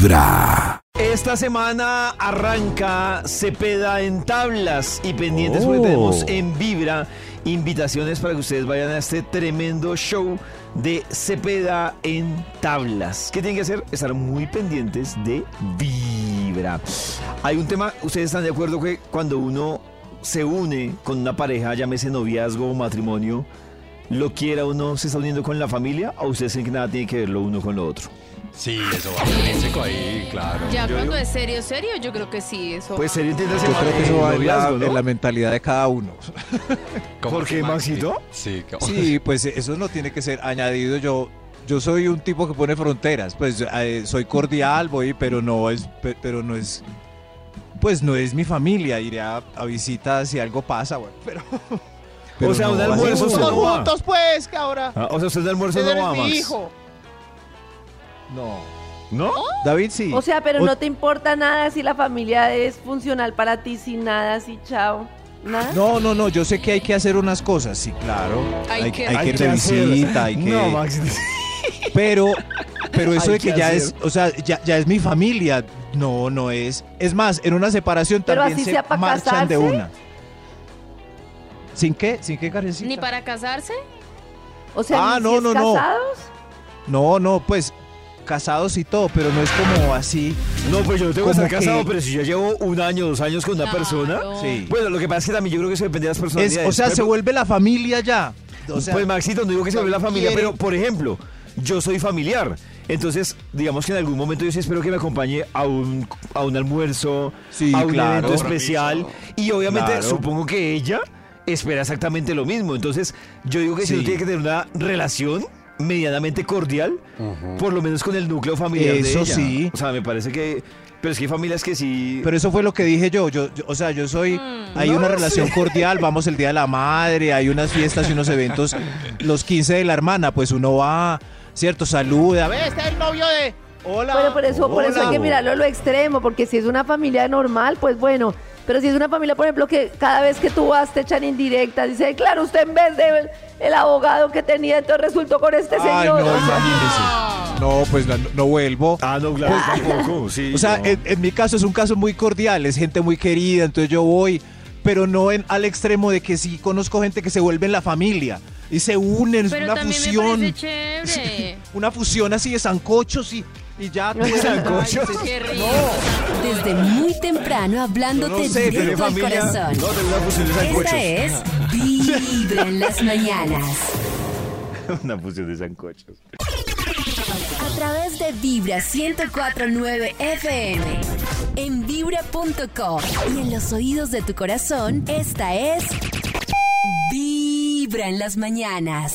Vibra. Esta semana arranca Cepeda en tablas y pendientes porque tenemos en Vibra invitaciones para que ustedes vayan a este tremendo show de Cepeda en tablas. ¿Qué tienen que hacer? Estar muy pendientes de Vibra. Hay un tema, ¿ustedes están de acuerdo que cuando uno se une con una pareja, llámese noviazgo o matrimonio, lo quiera uno se está uniendo con la familia o ustedes creen que nada tiene que ver lo uno con lo otro? Sí, eso va intrínseco ahí, claro. Ya Yo cuando digo- es serio, serio, yo creo que sí, eso. Pues serio, entiéndase Yo creo que eso va en la, noviazgo, ¿no? en la mentalidad de cada uno. ¿Cómo ¿Por qué, Maxi? Maxito? Sí, ¿cómo? Sí, pues eso no tiene que ser añadido. Yo, yo soy un tipo que pone fronteras. Pues eh, soy cordial, voy, pero no es, pe- pero no es, pues no es mi familia. Iré a, a visitas si algo pasa, bueno, pero. pero O sea, un así almuerzo como- solo juntos, pues, que ahora. Ah, o sea, usted de almuerzo Ese no eres va, mi Max. hijo. No. ¿No? David sí. O sea, pero O- no te importa nada si la familia es funcional para ti, sin nada, así, chao. ¿Nada? No, no, no, yo sé que hay que hacer unas cosas, sí, claro. Hay Hay, que- hay Hay que que de hacer. visita, hay que... No, Max. Pero, pero eso Hay de que, que ya es, o sea, ya, ya es mi familia, no, no es. Es más, en una separación Pero también se marchan de una. ¿Sin qué? ¿Sin qué, Karencita? Ni para casarse. O sea, Ah, ni no, si es no, no. casados. No, no, pues casados y todo, pero no es como así. No, pues yo no tengo que estar casado, que- pero si yo llevo un año, dos años con una Claro. persona. Sí. Bueno, lo que pasa es que también yo creo que eso depende de las Es, personalidades. o sea, Pero- se vuelve la familia ya. O sea, pues Maxito, no digo que se vuelve la familia, quiere- pero por ejemplo, yo soy familiar. Entonces, digamos que en algún momento yo sí espero que me acompañe a un, a un almuerzo, Sí, a un claro. evento especial. Y obviamente Claro. supongo que ella espera exactamente lo mismo. Entonces, yo digo que si uno tiene que tener una relación medianamente cordial, por lo menos con el núcleo familiar de Eso ella. sí. O sea, me parece que... Pero es que hay familias que sí... Pero eso fue lo que dije yo. yo, yo- o sea, yo soy. Mm. Hay No una sé. relación cordial. Vamos el día de la madre. Hay unas fiestas y unos eventos. Los 15 de la hermana, pues uno va, ¿cierto? Saluda. Ve, está el novio de. Hola. Bueno, por eso, por eso hay que mirarlo a lo extremo, porque si es una familia normal, pues bueno. Pero si es una familia, por ejemplo, que cada vez que tú vas te echan indirectas, dice, claro, usted en vez de el, el abogado que tenía, entonces resultó con este Ay, señor. no, imagínese. No, pues la- no vuelvo. Ah, no, claro, tampoco. Sí, O sea, no. en, en mi caso es un caso muy cordial, es gente muy querida, entonces yo voy, pero no en, al extremo de que sí conozco gente que se vuelve en la familia y se unen, es Pero una también me fusión. parece chévere. Una fusión así de sancochos y, y ya. tú- ¿Sancochos? Ay, Qué rico. Desde muy temprano hablándote no sé, directo ¿Tiene al familia? corazón. No, tengo una fusión de sancochos. Esta es Vibra en las mañanas. Una fusión de sancochos. A través de Vibra 1049 FM. En vibra.com. Y en los oídos de tu corazón, esta es Vibra en las mañanas.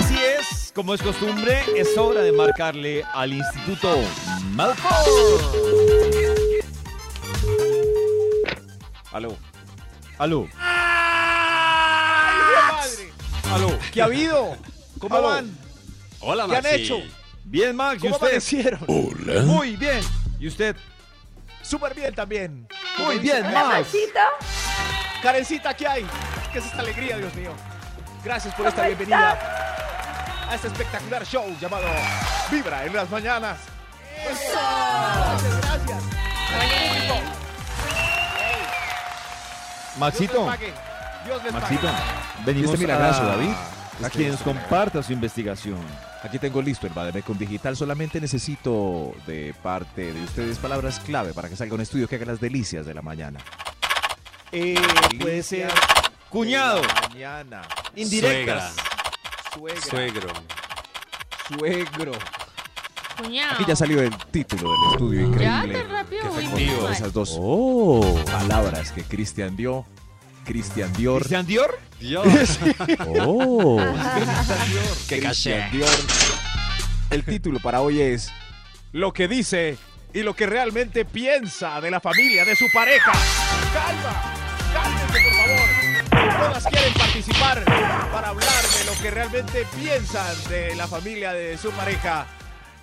Así es, como es costumbre, es hora de marcarle al Instituto Malfoy. Aló. Aló. Aló, ¿qué ha habido? ¿Cómo Aló. van? Hola, ¿Qué han Maxi. hecho? Bien, Max, ¿y ¿Cómo usted? amanecieron? Hola. Muy bien, ¿Y usted? súper bien también. Muy bien, Max. Maxito. Karencita, ¿qué hay? ¿Qué es esta alegría, Dios mío? Gracias por esta ¿Cómo bienvenida a este espectacular show llamado Vibra en las mañanas. Gracias, gracias. Maxito, Dios les Maxito, pague. venimos Este milagroso, a, David. a Este quien nos es comparta su investigación. Aquí tengo listo el Bademecum Digital. Solamente necesito de parte de ustedes palabras clave para que salga un estudio que haga las delicias de la mañana. Eh, puede ser cuñado, Mañana. indirectas. Suegra. Suegro. Suegro. Cuñado. Aquí ya salió el título del estudio Ya, increíble. rápido. Qué efectivo. mal. Esas dos Oh. palabras que Cristian dio. Cristian Dior. ¿Cristian Dior? Dios. Oh. Qué caché. Cristian Dior. El título para hoy es Lo que dice y lo que realmente piensa de la familia de su pareja. ¡Calma! ¡Cálmense, por favor! Todas quieren participar para hablar de lo que realmente piensan de la familia de su pareja.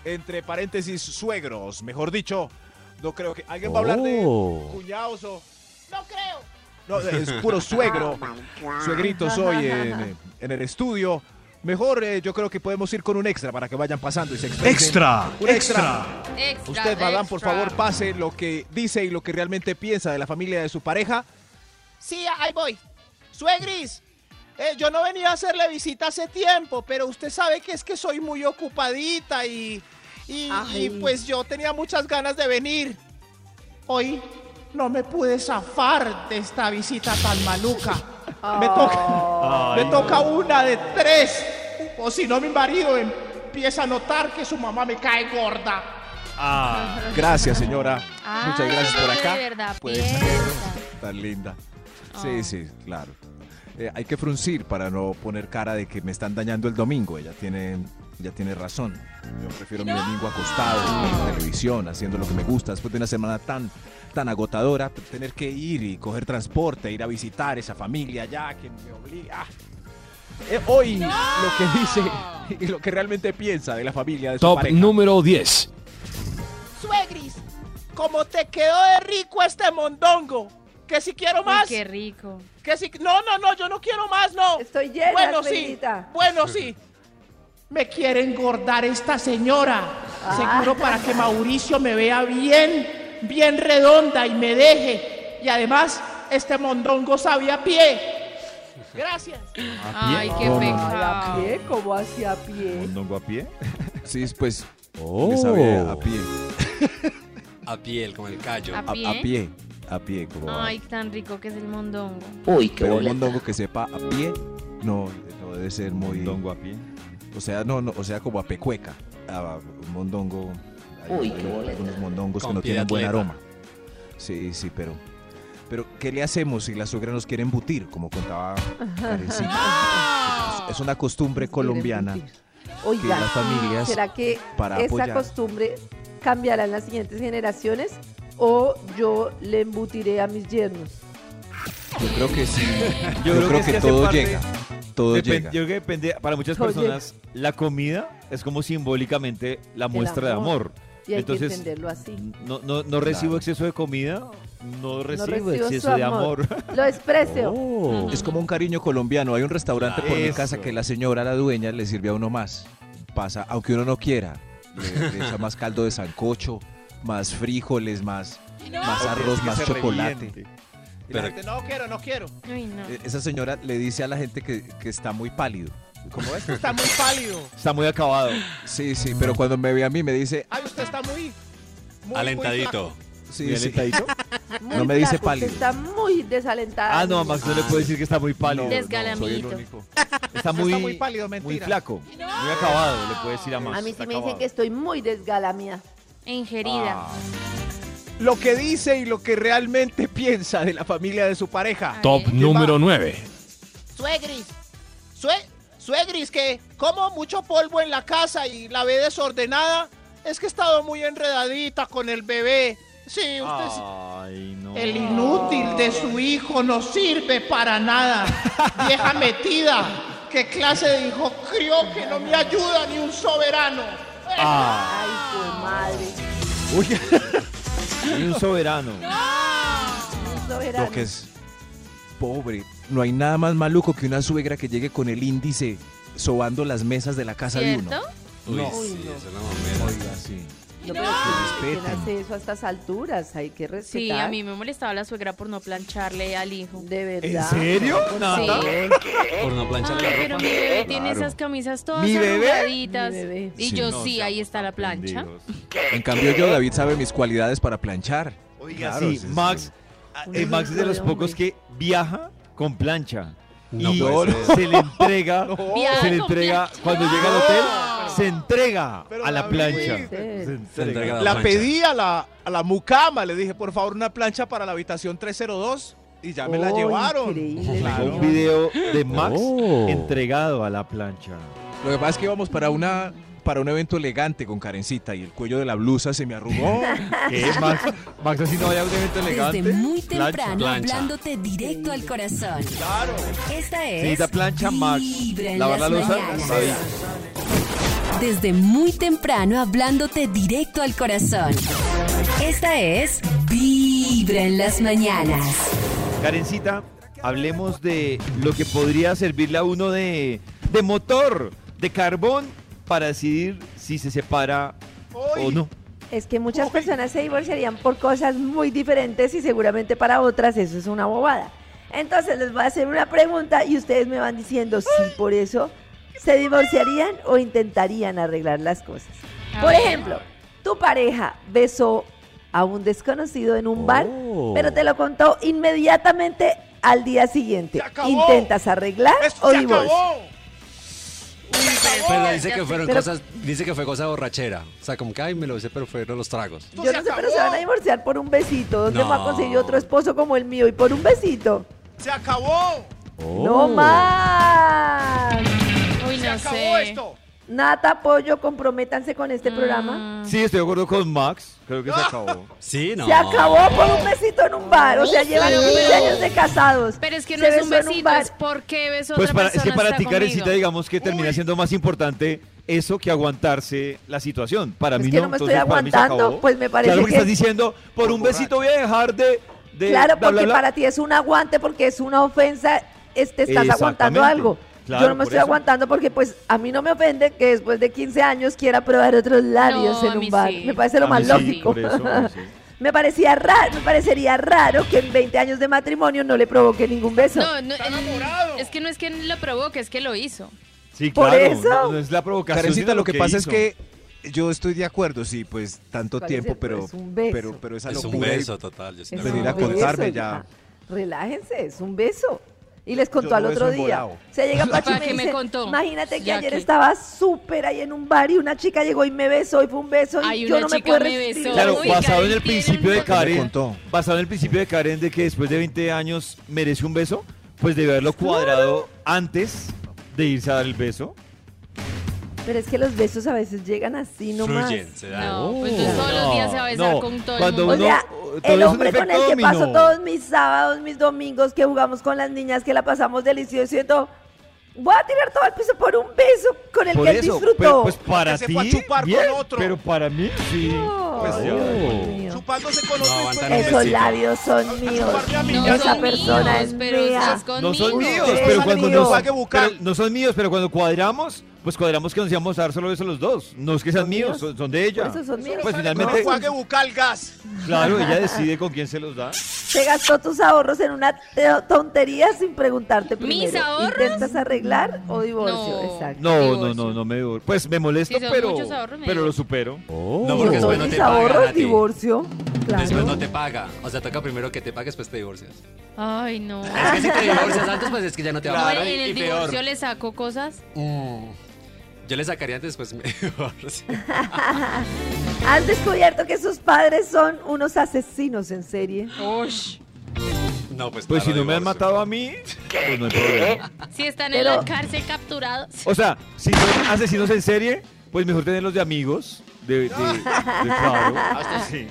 Entre paréntesis, suegros, mejor dicho. No creo que alguien va a hablar de Oh. cuñados o... No creo. No, es puro suegro. Suegritos hoy en, en el estudio. Mejor eh, yo creo que podemos ir con un extra para que vayan pasando y se expresen. Extra, Un extra. Extra, Usted, Madame, por extra. favor, pase lo que dice y lo que realmente piensa de la familia de su pareja. Sí, ahí voy. Suegris, eh, yo no venía a hacerle visita hace tiempo, pero usted sabe que es que soy muy ocupadita y, y, pues yo tenía muchas ganas de venir. Hoy no me pude zafar de esta visita tan maluca. Me toca, me toca una de tres. O si no, mi marido empieza a notar que su mamá me cae gorda. Gracias, señora. Ay, Muchas gracias por acá. de verdad Pues. Tan linda. Oh. Sí, sí, claro. Eh, hay que fruncir para no poner cara de que me están dañando el domingo. Ella tiene, ella tiene razón. Yo prefiero mi domingo acostado, en televisión, haciendo lo que me gusta. Después de una semana tan, tan agotadora, tener que ir y coger transporte, ir a visitar esa familia ya que me obliga. Eh, hoy lo que dice y lo que realmente piensa de la familia de su Top pareja. número 10. Suegris, como te quedó de rico este mondongo. Que si quiero Uy, más. qué rico. Que si. No, no, no, yo no quiero más, no. Estoy llena, Bueno, sí. Bueno, sí. Me quiere engordar esta señora. Seguro para que Mauricio me vea bien, bien redonda y me deje. Y además, este mondongo sabe a pie. Gracias. Ay, qué ¿Cómo? ¿A pecado. pie? ¿Cómo hacia pie? ¿Mondongo a pie? Sí, pues Oh. le sabe a pie. A piel, como el callo. A A, pie. A pie. Como va. Ay, tan rico que es el mondongo. Pero un mondongo que sepa a pie, no, no debe ser muy. ¿Mondongo a pie? O sea, no, no, o sea, como a pecueca. A un mondongo. Hay, hay algunos mondongos Con que no tienen buen atleta. aroma. Sí, sí, pero. Pero, ¿qué le hacemos si la suegra nos quiere embutir? Como contaba Karencita. Es- Es una costumbre colombiana que Oiga, las familias. ¿será que para esa apoyar. costumbre cambiará en las siguientes generaciones? ¿O yo le embutiré a mis yernos? Yo creo que sí. Yo Yo, creo creo, que todo parte- llega. Todo Depen- llega. Yo creo que depende, para muchas Oye. personas, la comida es como simbólicamente la muestra de amor. Y hay Entonces, que entenderlo así. No, no, no recibo Claro. exceso de comida, no recibo, recibo exceso de amor. Lo desprecio. Oh. Es como un cariño colombiano. Hay un restaurante por mi casa que la señora, la dueña, le sirve a uno más. Pasa, aunque uno no quiera. Le, le echa más caldo de sancocho, más frijoles, más, más arroz, más chocolate. Y la Pero- gente, no quiero, no quiero. Ay, no. E- Esa señora le dice a la gente que, que está muy pálido. Como este está muy pálido. Está muy acabado. Sí, sí, pero cuando me ve a mí me dice, Ay, usted está muy. muy, muy Alentadito. Muy sí. alentadito. Muy no me dice pálido. usted Está muy desalentada. Ah, no. Max no le puedo decir que está muy pálido. No, Desgalamito. soy el único. Está muy, Está muy pálido, muy mentira. flaco, muy acabado, le puedo decir a Max. A mí sí está me dicen que estoy muy desgalamia. Ingerida. Lo que dice y lo que realmente piensa de la familia de su pareja. Top número 9. Suegris. Sue- suegris, que como mucho polvo en la casa y la ve desordenada. Es que he estado muy enredadita con el bebé. Sí, usted. es- Ay, no. El inútil de su hijo no sirve para nada. Vieja metida. ¿Qué clase de hijo crió que no me ayuda ni un soberano? Ay, pues madre. Y un soberano. Un soberano. Lo que es pobre. No hay nada más maluco que una suegra que llegue con el índice sobando las mesas de la casa de uno. ¿Cierto? Uy, No. sí, Uy, no. es mamera. Oiga, sí. No, pero ¿quién- ¿quién respeten. hace eso a estas alturas? Hay que respetar. Sí, a mí me molestaba la suegra por no plancharle al hijo. De verdad. serio? Sí. Por no planchar Ay, la pero ropa. mi bebé tiene Claro. esas camisas todas ¿Mi bebé? arrugaditas. Mi bebé. Y Sí. yo No, sí, ahí está la plancha. En cambio yo, David sabe mis cualidades para planchar. Oiga, Claro, sí. Max, ah, eh, Max es de los pocos que viaja con plancha. No y se le entrega, se le entrega, cuando llega al hotel, se entrega Pero a la David. plancha. Sí. Se Se entrega entrega. la La pedí a la, a la mucama, le dije, por favor, una plancha para la habitación 302 y ya me la Oh, llevaron. Claro. Un video de Max Oh. entregado a la plancha. Lo que pasa es que íbamos para una para un evento elegante con Karencita y el cuello de la blusa se me arrugó. ¿Qué, Max? Max, así no vaya a un evento elegante. Desde muy temprano plancha. hablándote directo al corazón. Esta es Señorita plancha, Max. Lavar la las Desde muy temprano hablándote directo al corazón. Esta es Vibra en las mañanas. Karencita, hablemos de lo que podría servirle a uno de, de motor, de carbón, para decidir si se separa o no. Es que muchas personas se divorciarían por cosas muy diferentes y seguramente para otras eso es una bobada. Entonces les voy a hacer una pregunta y ustedes me van diciendo si por eso se divorciarían o intentarían arreglar las cosas. Por ejemplo, tu pareja besó a un desconocido en un bar, Oh. pero te lo contó inmediatamente al día siguiente. ¡Se acabó! ¿Intentas arreglar ¡Esto o se divorcio? acabó! Pero dice que fueron Pero- cosas, dice que fue cosa borrachera. O sea, como que ay, me lo hice, pero fueron los tragos. Yo no sé, pero se van a divorciar por un besito. ¿Dónde No. va a conseguir otro esposo como el mío? Y por un besito. ¡Se acabó! ¡No más! ¡Se no acabó sé. esto! Nata, Pollo, comprométanse con este Mm. programa. Sí, estoy de acuerdo con Max. Creo que se acabó. Sí, no. Se acabó por un besito en un bar. O sea, llevan pero- 15 años de casados. Pero es que no Se es un besó en besito, bar. es porque besó Pues otra para, es que para está ti, Karencita, conmigo. digamos que termina siendo más importante eso que aguantarse la situación. Para Es mí que no. no me estoy entonces, para mí se aguantando, acabó. pues me parece Claro que que- estás diciendo, por un besito voy a dejar de... de Claro, bla, bla, porque bla. para ti es un aguante, porque es una ofensa. es- te estás aguantando Exactamente. algo. Claro, Yo no me por estoy eso. aguantando porque pues a mí no me ofende que después de 15 años quiera probar otros labios No, en un bar. sí. Me parece lo A más mí sí, lógico. por eso, sí. me parecía raro, me parecería raro que en 20 años de matrimonio no le provoque ningún beso. No, no, el- enamorado. es que no es que lo provoque, es que lo hizo. Sí, Por claro. eso. No, no es la provocación. Karencita, lo que, pasa hizo. es que yo estoy de acuerdo, sí, pues tanto ¿Cuál es tiempo, el- pero, es un beso? pero, pero esa Es un beso total. Yo sí Es venir a un beso, contarme ya. Relájense, es un beso. Y les contó Yo al otro día. volado. Se llega Pacho y imagínate que Ya ayer que- estaba súper ahí en un bar y una chica llegó y me besó y fue un beso y Ay, yo no me puedo me resistir. besó. Claro, Uy, basado en el principio de Karen, contó. basado en el principio de Karen de que después de 20 años merece un beso, pues debe haberlo cuadrado antes de irse a dar el beso. Pero es que los besos a veces llegan así nomás. Fluyen, se da. No, pues entonces todos los días se va a besar No, con todo cuando el O mundo. uno- sea, el hombre con el que paso todos mis sábados, mis domingos, que jugamos con las niñas, que la pasamos delicioso, siento, voy a tirar todo el piso por un beso con el Por que él eso, disfrutó. pero, pues para ti, pero para mí, sí. Pues, Ay, ya. Dios mío. Chupándose con No, otro y un Esos labios son míos. No Esa son persona míos, es pero mía. es conmigo. No son míos, pero cuando míos. nos, Pague bucal. pero no son míos, pero cuando cuadramos, pues cuadramos que nos íbamos a dar solo besos los dos. No es que sean ¿Son míos, míos? son, son de ella. Por eso son míos. Pues No finalmente, juegue bucal gas. claro, ella decide con quién se los da. Se gastó tus ahorros en una te- tontería sin preguntarte ¿Mis primero. ahorros? ¿Intentas arreglar o divorcio? No. Exacto. No, no, Divorcio. no, no me divorcio. Pues me molesto, Si pero, muchos ahorros, me pero lo supero. No, Con porque después no mis te ahorros, a divorcio. Claro. Después no te paga. O sea, toca primero que te pagues, después te divorcias. Ay, no. Es que si te divorcias antes, pues es que ya no te va a No, pagar. en y el peor. divorcio le saco cosas. Mm. Yo le sacaría antes, después me divorcio. ¿Has descubierto que sus padres son unos asesinos en serie? Ush. No, pues Pues claro, si no me han matado a mí, pues no hay problema. Si están Pero- en la cárcel capturados. O sea, si son asesinos en serie, pues mejor tenerlos de amigos. De, de, de- claro. Hasta sí.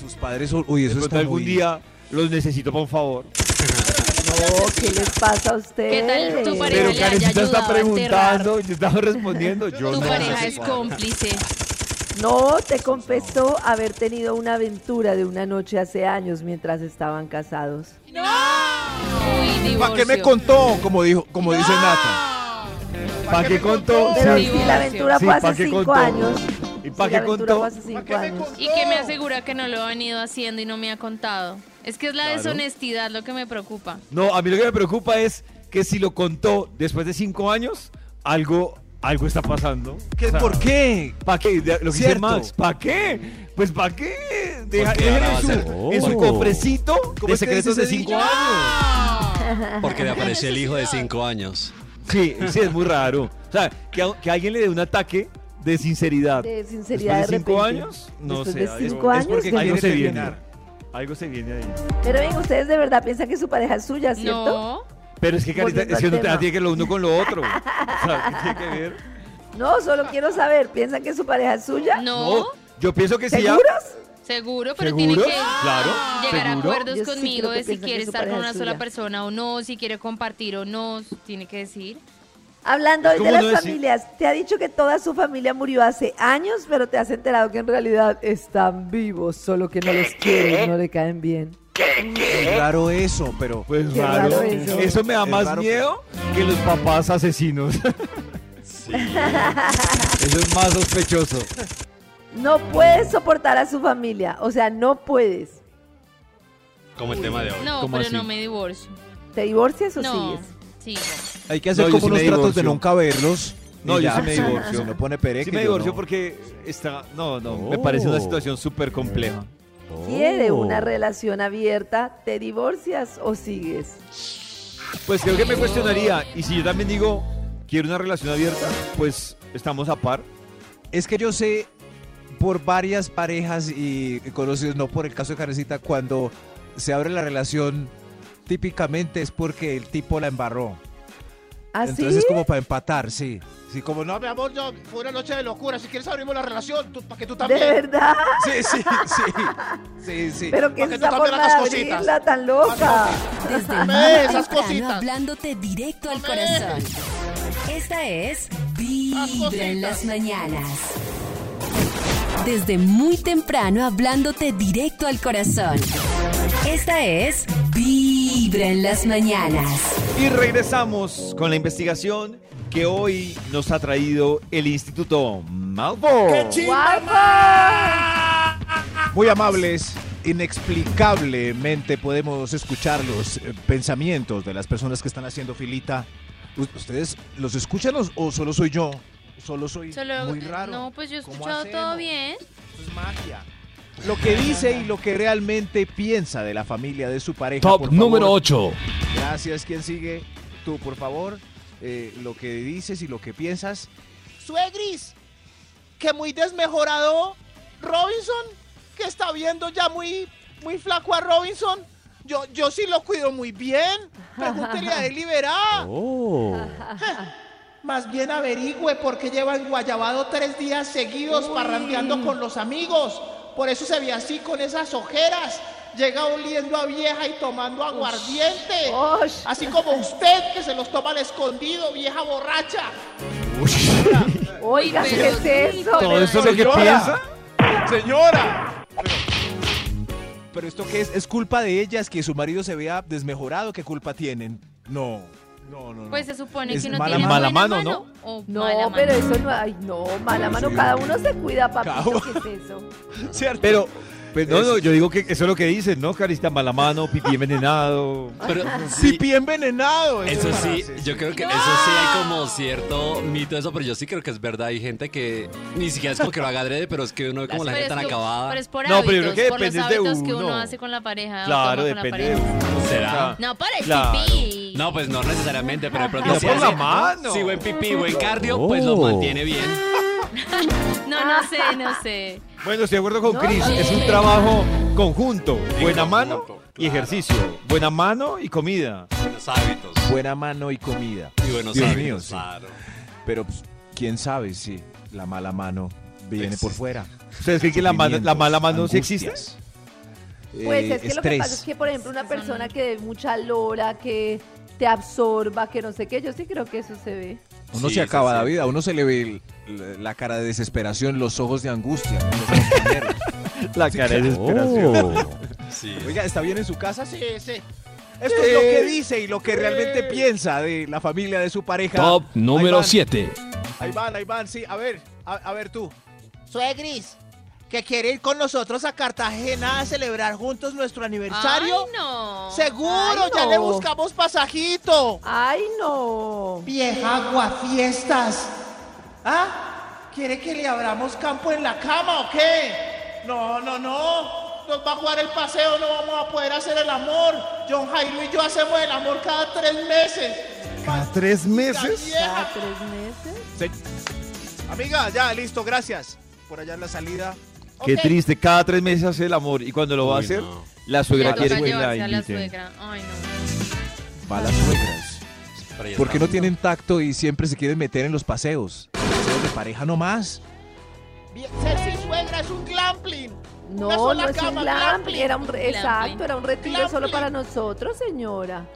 Sus padres son. Uy, eso está algún muy- día los necesito para un favor. No, ¿qué les pasa a ustedes? ¿Qué tal tu pareja Pero le haya Karencita está ayudado a enterrar? preguntando, yo estaba respondiendo. Yo Tu no pareja sé es cómplice. No, te confesó haber tenido una aventura de una noche hace años mientras estaban casados. Uy. ¿Para qué me contó? Como dijo, como dice Nata. ¿Para qué contó? Pero Sí. si la aventura Sí, fue ¿pa' hace qué cinco contó? años. ¿Y para si la qué contó? cinco qué me contó? Y que me asegura que no lo ha venido haciendo y no me ha contado. Es que es la Claro. deshonestidad lo que me preocupa. No, a mí lo que me preocupa es que si lo contó después de cinco años, algo, algo está pasando. ¿Qué, ¿Por qué? ¿Para qué? De- Lo que dice Cierto. Max, ¿para qué? Pues ¿para qué? Deja, Porque déjenlo ahora va a en, ser- su, en su Oh. cofrecito ¿Cómo de es que secretos dice de ese cinco dicho? años. Porque le apareció el hijo de cinco años. Sí, sí, es muy raro. O sea, que, a- que alguien le dé un ataque de sinceridad. De sinceridad Después de de cinco repente. años, no Después sé. de algo- cinco es años, porque ya algo se viene. Algo se viene ahí. Pero ven, ustedes de verdad piensan que su pareja es suya, ¿cierto? No. Pero es que, Carita, es que no tema. tiene que lo uno con lo otro. O sea, ¿qué tiene que ver? No, solo quiero saber, ¿piensan que su pareja es suya? No, Yo pienso que sí. ya- ¿Seguros? seguro, pero ¿Seguro? tiene que Claro, llegar a ¿seguro? acuerdos Yo sí conmigo que de si quiere estar con una es sola persona o no, si quiere compartir o no, tiene que decir. Hablando hoy de ¿Cómo las no decir? familias, te ha dicho que toda su familia murió hace años, pero te has enterado que en realidad están vivos, solo que no los quieren, no le caen bien. Es raro eso, pero Pues Qué raro. raro Eso. eso. me da Es más miedo que los papás asesinos. Eso es más sospechoso. No puedes soportar a su familia, o sea, no puedes. Como el tema de hoy. No, ¿Cómo pero así? no me divorcio. ¿Te divorcias o No, sigues? Sigo. hay que hacer No, como sí unos tratos de nunca verlos. No, y yo ya. sí me divorcio. Se me pone pereque. Sí me divorcio no. porque está... No, no, me parece una situación súper compleja. ¿Quiere Oh. una relación abierta? ¿Te divorcias o sigues? Pues creo que me cuestionaría. Y si yo también digo, quiero una relación abierta, pues estamos a par. Es que yo sé por varias parejas y conocidos, no por el caso de Carecita, cuando se abre la relación, típicamente es porque el tipo la embarró. ¿Así? Entonces es como para empatar, sí. Sí, como no. Mi amor, yo, fue una noche de locura. Si quieres abrimos la relación, tú- para que tú ¿De también. verdad? Sí, sí, sí. Sí, sí. ¿Pero que tú también de hagas cositas. abrirla tan loca? Desde muy esas cositas. hablándote directo al corazón. Esta es Vibra en las mañanas. Desde muy temprano, hablándote directo al corazón. Esta es Vibra en las mañanas. Y regresamos con la investigación que hoy nos ha traído el Instituto Malfoy. Muy amables, inexplicablemente podemos escuchar los eh, pensamientos de las personas que están haciendo filita. ¿Ustedes los escuchan o, o solo soy yo? Solo soy Solo, muy raro. No, pues yo he ¿Cómo escuchado todo hacemos? bien. Esto es magia. Lo que dice y lo que realmente piensa de la familia de su pareja. Top por número favor. 8. Gracias. ¿Quién sigue? Tú, por favor. Eh, lo que dices y lo que piensas. Suegris, que muy desmejorado Robinson, que está viendo ya muy, muy flaco a Robinson. Yo, yo sí lo cuido muy bien. Pregúntele a verá. Más bien averigüe por qué lleva en Guayabado tres días seguidos parrandeando con los amigos. Por eso se ve así con esas ojeras. Llega oliendo a vieja y tomando aguardiente. Así como usted que se los toma al escondido, vieja borracha. Oiga, ¿qué es eso? ¿Todo eso es lo que Señora. piensa? ¡Señora! Pero esto qué es? ¿Es culpa de ellas que su marido se vea desmejorado? ¿Qué culpa tienen? No, no, no. no. Pues se supone Es que uno mala tiene mano. buena Mala mano, o No, mala mano. pero eso no, ay, no, mala mano, Sí. cada uno se cuida, papito, Cada ¿qué es eso? ¿Cierto? Pero, pues, no, no, yo digo que eso es lo que dicen, ¿no? Carista mala mano, pipí envenenado. Pero sí, Pipí envenenado. eso es sí, yo creo que eso sí hay como cierto mito de eso, pero yo sí creo que es verdad. Hay gente que ni siquiera es como que lo haga adrede, pero es que uno ve como la gente tan acabada. Pero es por No, pero yo hábitos, creo que por los depende de hábitos que uno uno. hace con la pareja. o Claro, toma con la depende de uno. ¿Será? No, por el Claro. pipí. No, pues no necesariamente, pero de pronto No si por hace- la mano. Si buen pipí, buen cardio, pues lo Oh. mantiene bien. No, no sé, no sé. Bueno, estoy de acuerdo con Chris. no. Es un trabajo conjunto. Buena mano y claro. ejercicio. Buena mano y comida. Buenos hábitos. Buena mano y comida. Y buenos Dios hábitos, mío, sí. claro. Pero pues, quién sabe si la mala mano viene por fuera. ¿Ustedes creen que la, mala- la mala mano sí existe? Pues eh, es que lo que pasa es estrés. que, por ejemplo, una persona que dé mucha lora, que te absorba, que no sé qué, yo sí creo que eso se ve. Uno Sí, se acaba la vida, a uno se le ve el- la cara de desesperación, los ojos de angustia. La cara de desesperación. Sí. Oiga, ¿está bien en su casa? Sí, sí. Esto es lo que dice y lo que realmente piensa de la familia de su pareja. Top número van, 7. Ahí van, ahí van, sí. A ver, a, a ver tú. Suegris, que quiere ir con nosotros a Cartagena a celebrar juntos nuestro aniversario. Ay, no. Seguro, Ay, ya le buscamos pasajito. Ay, no. Vieja aguafiestas. ¿Ah? ¿Quiere que le abramos campo en la cama o qué? No, no, no. Nos va a jugar el paseo, no vamos a poder hacer el amor. John Jairo y yo hacemos el amor cada tres meses. ¿Cada tres meses? ¿Cada tres meses? Amiga, ya, listo, gracias. Por allá en la salida. Qué Ok. triste. Cada tres meses hace el amor. Y cuando lo va a Uy, hacer, no. la suegra quiere que la llevarse a la invite. suegra. Ay, no. Va las suegras. Pero ya ¿Por qué está. no tienen tacto y siempre se quieren meter en los paseos? Paseo cuidados de pareja no más. Bien, Ser sin suegra es un glampling. Una No, sola no es un cama, glamping, glamping. era un re- Glamping. exacto, era un retiro solo Glamping. para nosotros, señora.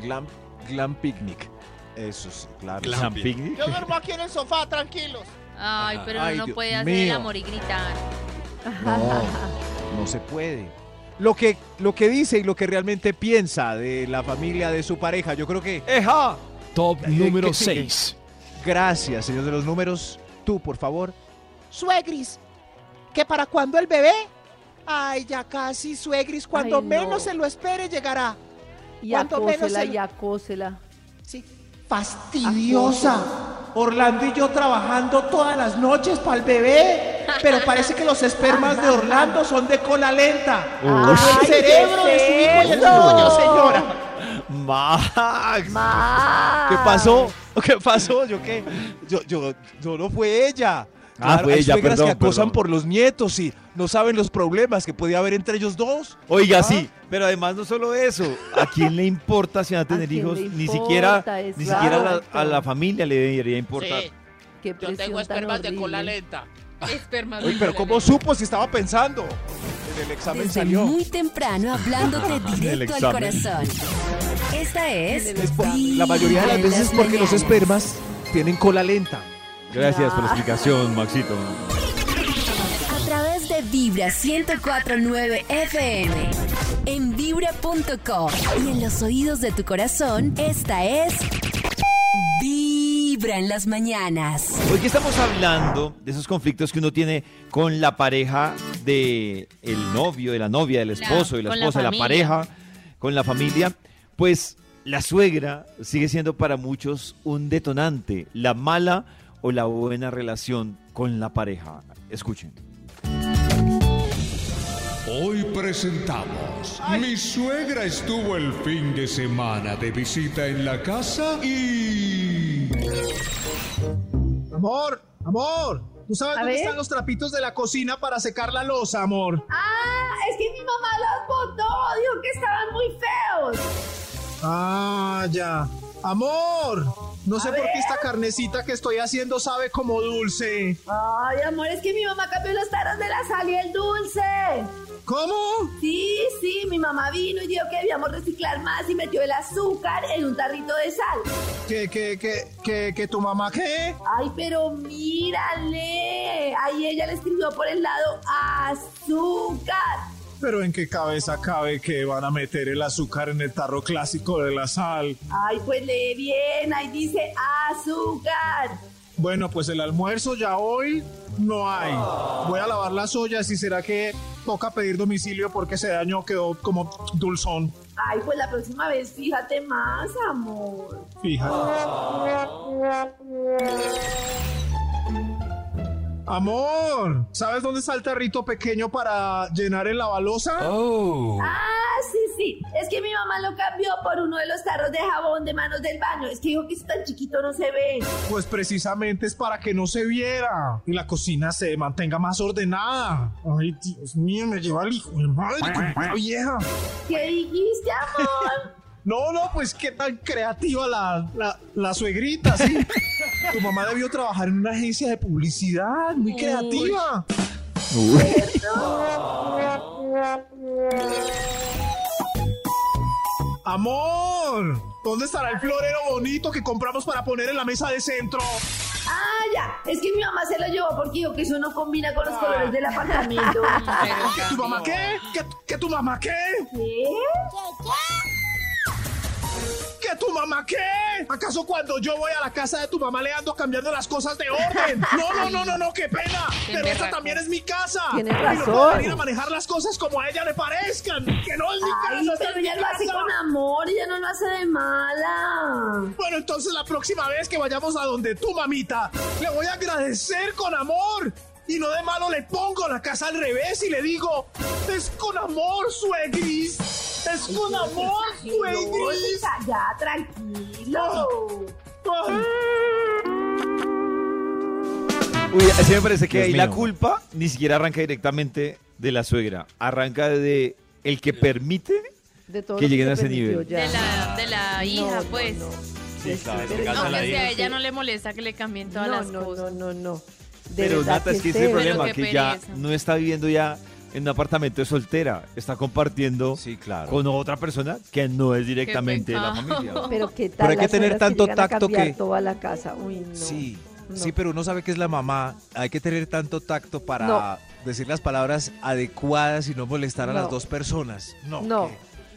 Glam, glam picnic. Eso sí, claro. San Picnic. Yo duermo aquí en el sofá, tranquilos. Ay, Ajá. pero Ay, uno no Dios puede hacer el mío. amor y gritar. No, no se puede. Lo que, lo que dice y lo que realmente piensa de la familia de su pareja, yo creo que... ¡Eja! Top Eh, número ¿qué sigue? 6. Gracias, señor de los números. Tú, por favor. Suegris. ¿Que para cuándo el bebé? Ay, ya casi, suegris. Cuando Ay, no. menos se lo espere, llegará. Y ¿Cuánto menos acósela, el- y acósela. Sí. Fastidiosa. Orlando y yo trabajando todas las noches para el bebé. Pero parece que los espermas de Orlando son de cola lenta. El cerebro ¿qué de su es hijo y el suyo, señora. Max. Max. ¿Qué pasó? ¿Qué pasó? ¿Yo qué? Yo, yo, yo no fue ella. Ah, ella, suegras perdón, que acosan perdón. por los nietos y no saben los problemas que podía haber entre ellos dos. Oiga, ¿Ah? sí, pero además no solo eso. ¿A quién le importa si van a tener hijos? Ni siquiera, ni siquiera a la, exacto. a la familia le debería importar. Qué yo tengo espermas de cola lenta. Espermas Uy, pero ¿cómo lenta. supo si estaba pensando? En el examen Desde salió. muy temprano hablándote directo al corazón. Esta es por- la mayoría de las veces es porque los espermas tienen cola lenta. Gracias por la explicación, Maxito. A través de Vibra 1049 FM. En vibra.com. Y en los oídos de tu corazón, esta es. Vibra en las mañanas. Hoy que estamos hablando de esos conflictos que uno tiene con la pareja de el novio, de la novia, del esposo, de la la esposa, de la familia. pareja, con la familia, pues la suegra sigue siendo para muchos un detonante, la mala o la buena relación con la pareja. Escuchen. Hoy presentamos. Mi suegra estuvo el fin de semana de visita en la casa y... Amor, amor, ¿tú sabes A dónde ver. están los trapitos de la cocina para secar la losa, amor? Ah, es que mi mamá los botó, dijo que estaban muy feos. Ah, ya. Amor, no sé por qué esta carnecita que estoy haciendo sabe como dulce. Ay, amor, es que mi mamá cambió los taros de la sal y el dulce. ¿Cómo? Sí, sí, mi mamá vino y dijo que debíamos reciclar más y metió el azúcar en un tarrito de sal. ¿Que, que, que, que, que tu mamá qué? Ay, pero mírale. Ahí ella le escribió por el lado azúcar. Pero en qué cabeza cabe que van a meter el azúcar en el tarro clásico de la sal. Ay, pues lee bien, ahí dice azúcar. Bueno, pues el almuerzo ya hoy no hay. Voy a lavar las ollas y será que toca pedir domicilio porque ese daño quedó como dulzón. Ay, pues la próxima vez fíjate más, amor. Fíjate. Amor, ¿sabes dónde está el tarrito pequeño para llenar el lavalosa? Ah, sí, sí. Es que mi mamá lo cambió por uno de los tarros de jabón de manos del baño. Es que dijo que es tan chiquito no se ve. Pues precisamente es para que no se viera y la cocina se mantenga más ordenada. Ay, Dios mío, me lleva el hijo de madre con vieja. ¿Qué dijiste, amor? No, no, pues qué tan creativa la, la, la suegrita, sí. Tu mamá debió trabajar en una agencia de publicidad, muy creativa. Amor, ¿dónde estará el florero bonito que compramos para poner en la mesa de centro? Ah, ya. Es que mi mamá se lo llevó porque dijo que eso no combina con los colores del apartamento. ¿Que tu mamá qué? ¿Que, que tu mamá qué? ¿Qué? ¿Que tu mamá qué? ¿Acaso cuando yo voy a la casa de tu mamá le ando cambiando las cosas de orden? No, no, no, no, no, qué pena. Pero esta también es mi casa. Tienes Y no puedo razón. venir a manejar las cosas como a ella le parezcan. Que no es mi Ay, casa, pero ella lo hace con amor, ella no lo hace de mala. Bueno, entonces la próxima vez que vayamos a donde tu mamita, le voy a agradecer con amor. Y no de malo le pongo la casa al revés y le digo, es con amor, suegris. Es con amor, suegris. Ya, tranquilo. Ay. Uy, así me parece que Dios ahí la culpa ni siquiera arranca directamente de la suegra, arranca de el que permite De todo Que lleguen a ese nivel. ya. De la, de la hija, No, no, pues. no. claro. pero Aunque Aunque imagínese. si a ella no le molesta que le cambien todas no, las no, cosas. no, no, no. De Pero Nata, es que ese es el problema, que ya no está viviendo ya en un apartamento de soltera, está compartiendo Sí, claro. con otra persona que no es directamente de la familia. Pero qué tal Pero hay que tener tanto tacto que- toda la casa. Uy, no. Sí, No. sí, pero uno sabe que es la mamá. Hay que tener tanto tacto para No. decir las palabras adecuadas y no molestar a No. las dos personas. No. No,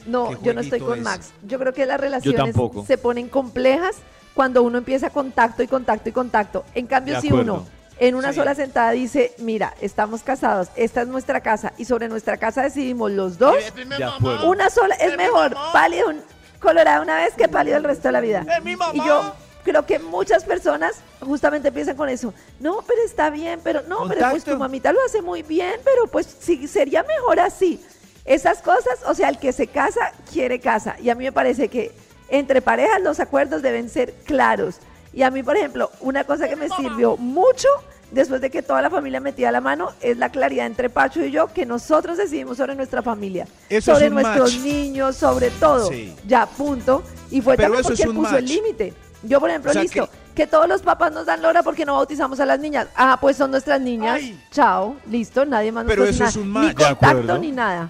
no, qué yo no estoy con es. Max. Yo creo que las relaciones se ponen complejas cuando uno empieza contacto y contacto y contacto. En cambio, De si acuerdo. uno en una Sí. sola sentada dice, mira, estamos casados, esta es nuestra casa y sobre nuestra casa decidimos los dos, De una sola es mejor pálido un colorado una vez que pálido el resto de la vida. ¡Es mi mamá! Y yo creo que muchas personas justamente empiezan con eso. No, pero está bien, pero no, pero pues tu mamita lo hace muy bien, pero pues sí, sería mejor así. Esas cosas, o sea, el que se casa, quiere casa. Y a mí me parece que entre parejas los acuerdos deben ser claros. Y a mí, por ejemplo, una cosa que me sirvió mucho después de que toda la familia metía la mano es la claridad entre Pacho y yo que nosotros decidimos sobre nuestra familia, Eso sobre nuestros match. niños, sobre todo. Sí. Ya, punto. Y fue Pero también porque él puso el límite. Yo, por ejemplo, O sea listo, que... todos los papás nos dan lora porque no bautizamos a las niñas. Ah, pues son nuestras niñas. Ay. Chao, listo, nadie más nos Pero eso es un Ni match. Contacto ni nada.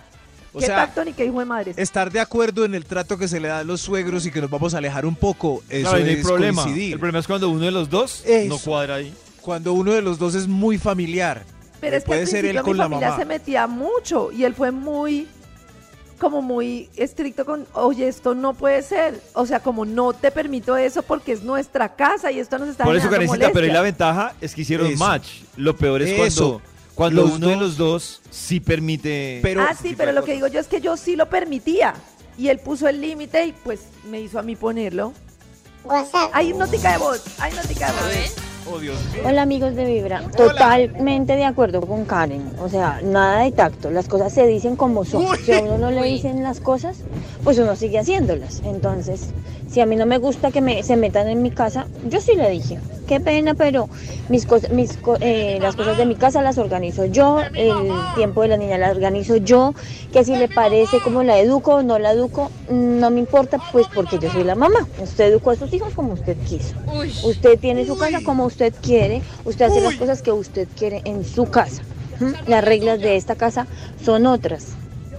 O qué sea, tacto ni qué hijo de madre. Estar de acuerdo en el trato que se le da a los suegros y que nos vamos a alejar un poco, eso Claro, y no hay es problema. coincidir. El problema es cuando uno de los dos Eso. no cuadra ahí. Cuando uno de los dos es muy familiar. Pero Eh, es que puede al ser él con mi la familia mamá. se metía mucho y él fue muy como muy estricto con, oye, esto no puede ser. O sea, como no te permito eso porque es nuestra casa y esto nos está Por eso, Karencita, pero ahí la ventaja es que hicieron Eso. match. Lo peor es Eso. cuando, cuando Los uno de los dos sí permite. Pero- ah, sí, pero lo que digo yo es que yo sí lo permitía. Y él puso el límite y pues me hizo a mí ponerlo. Hay notica de voz, hay notica de voz. Oh, Dios mío. Hola amigos de Vibra, totalmente de acuerdo con Karen, o sea, nada de tacto, las cosas se dicen como son, si a uno no le dicen las cosas, pues uno sigue haciéndolas, entonces, si a mí no me gusta que me, se metan en mi casa, yo sí le dije, qué pena, pero mis cosas, mis, co- eh, las cosas de mi casa las organizo yo, el tiempo de la niña la organizo yo, que si le parece como la educo o no la educo, no me importa, pues porque yo soy la mamá, usted educó a sus hijos como usted quiso. Usted tiene su casa como usted quiere, usted hace las cosas que usted quiere en su casa. Las reglas de esta casa son otras.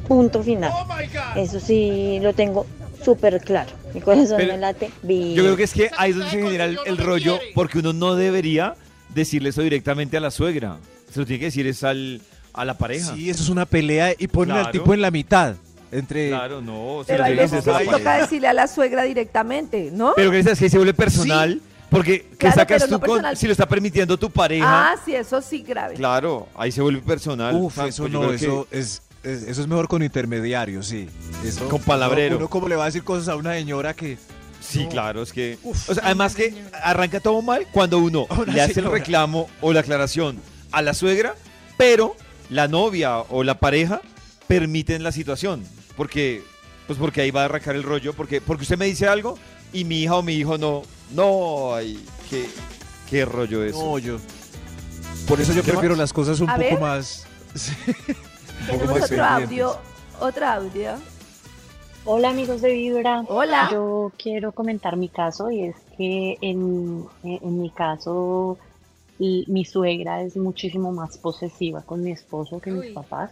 Punto final. Oh. Eso sí lo tengo súper claro. Mi corazón Pero me late Yo bien. creo que es que ahí es donde se genera el, el rollo, porque uno no debería decirle eso directamente a la suegra. Se lo tiene que decir es al, a la pareja. Sí, eso es una pelea y ponen al tipo en la mitad. Entre. Claro, no. se Pero lo hay tiene que veces decir que a sí la toca decirle a la suegra directamente, ¿no? Pero que es que se vuelve personal, porque ¿qué Claro, sacas tú no con- si lo está permitiendo tu pareja? Ah, sí, eso sí grave. Claro, ahí se vuelve personal. Uf, eso yo no, que- eso es, es- eso es mejor con intermediario, sí. Eso- Con palabrero. Uno, uno como le va a decir cosas a una señora que. Sí, No. claro, es que... Uf. o sea, además que arranca todo mal cuando uno Una le hace el reclamo o la aclaración a la suegra, pero la novia o la pareja permiten la situación. Porque, pues porque ahí va a arrancar el rollo, porque, porque usted me dice algo y mi hija o mi hijo no. No, ay, qué, qué rollo eso. No, yo. Por eso yo ¿Qué prefiero más? las cosas un A poco ver. más. sí, Tenemos otro audio, otro audio. Hola amigos de Vibra. Hola. Yo quiero comentar mi caso y es que en, en mi caso y mi suegra es muchísimo más posesiva con mi esposo que mis Uy. papás.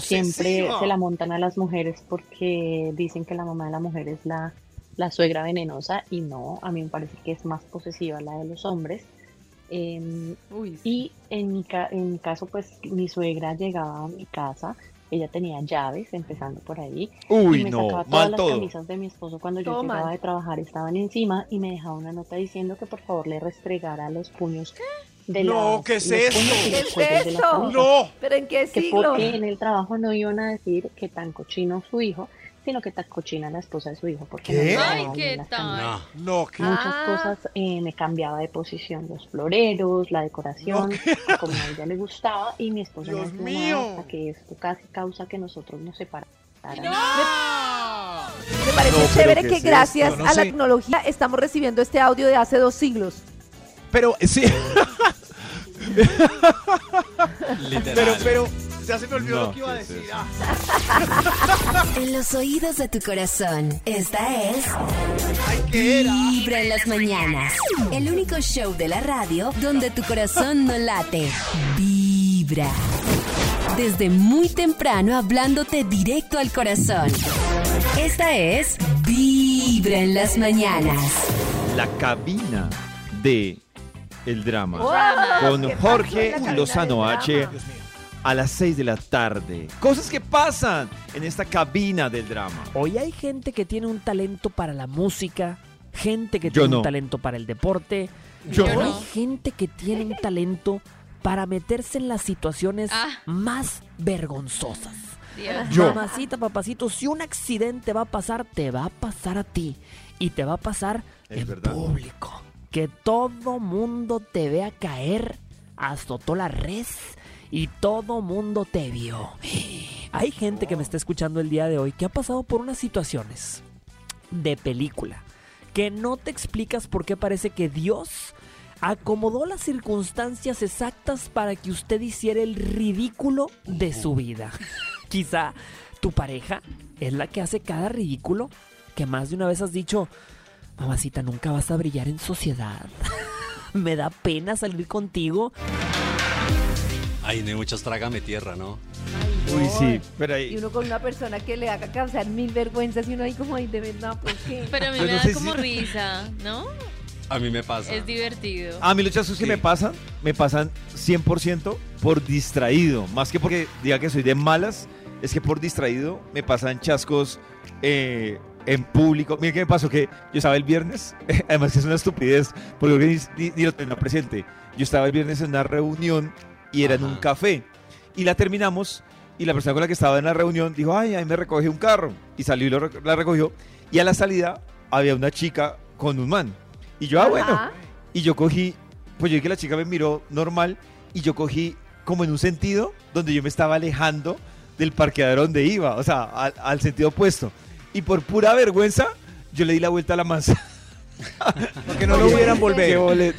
Siempre ¡Posesiva! se la montan a las mujeres porque dicen que la mamá de la mujer es la, la suegra venenosa y no, a mí me parece que es más posesiva la de los hombres. Uy, y en mi, ca- en mi caso, pues mi suegra llegaba a mi casa, ella tenía llaves, empezando por ahí, Uy, y me no, sacaba todas mal las todo. camisas de mi esposo cuando yo llegaba mal. de trabajar, estaban encima y me dejaba una nota diciendo que por favor le restregara los puños de No, las- ¿qué es los ¿Qué es eso? No. ¿Pero en qué que siglo? porque en el trabajo no iban a decir que tan cochino su hijo, sino que tan cochina la esposa de su hijo, porque no ¿Qué? le Ay, ¿qué tal? No, Muchas Ah. cosas eh, me cambiaba de posición, los floreros, la decoración, como a ella le gustaba, y mi esposo Dios no mío. hasta que esto casi causa que nosotros nos separáramos. Me parece No, chévere ¿qué que es gracias esto? No a la tecnología estamos recibiendo este audio de hace dos siglos. Pero sí. Literal. Pero, pero, Ya se me olvidó No, lo que iba a ¿qué es decir. Ah, En los oídos de tu corazón, esta es ay, ¿qué era? Vibra en las mañanas. El único show de la radio donde tu corazón no late. Vibra. Desde muy temprano hablándote directo al corazón. Esta es Vibra en las mañanas. La cabina de El Drama. ¡Wow! Con ¿Qué Jorge Lozano H drama? A las 6 de la tarde. Cosas que pasan en esta cabina del drama. Hoy hay gente que tiene un talento para la música, gente que Yo tiene no. un talento para el deporte, Yo pero no. hay gente que tiene un talento para meterse en las situaciones Ah. más vergonzosas. Dios. Yo. Mamacita, papacito, si un accidente va a pasar, te va a pasar a ti. Y te va a pasar Es en verdad. público. Que todo mundo te vea caer, azotó la res y todo mundo te vio. Hay gente que me está escuchando el día de hoy que ha pasado por unas situaciones de película que no te explicas por qué parece que Dios acomodó las circunstancias exactas para que usted hiciera el ridículo de su vida. Quizá tu pareja es la que hace cada ridículo que más de una vez has dicho, mamacita, nunca vas a brillar en sociedad. Me da pena salir contigo. Ay, no hay muchos trágame tierra, ¿no? Uy, sí. Pero Y ahí. uno con una persona que le haga causar mil vergüenzas y uno ahí como, ay, de verdad, ¿por qué? Pero a mí me no da como si- risa, ¿no? A mí me pasa. Es divertido. A mí los chascos que me pasan, me pasan 100% por distraído. Más que porque diga que soy de malas, es que por distraído me pasan chascos eh, en público. Mira qué me pasó que yo estaba el viernes, además que es una estupidez, porque ni, ni- ni lo tengo presente. Yo estaba el viernes en una reunión y era en un café. Y la terminamos y la persona con la que estaba en la reunión dijo, ay, ahí me recoge un carro. Y salió y lo la recogió. Y a la salida había una chica con un man. Y yo, ah, bueno. Y yo cogí, pues yo vi que la chica me miró normal y yo cogí como en un sentido donde yo me estaba alejando del parqueadero donde iba, o sea, al, al sentido opuesto. Y por pura vergüenza, yo le di la vuelta a la manzana. Para que no lo hubieran volver.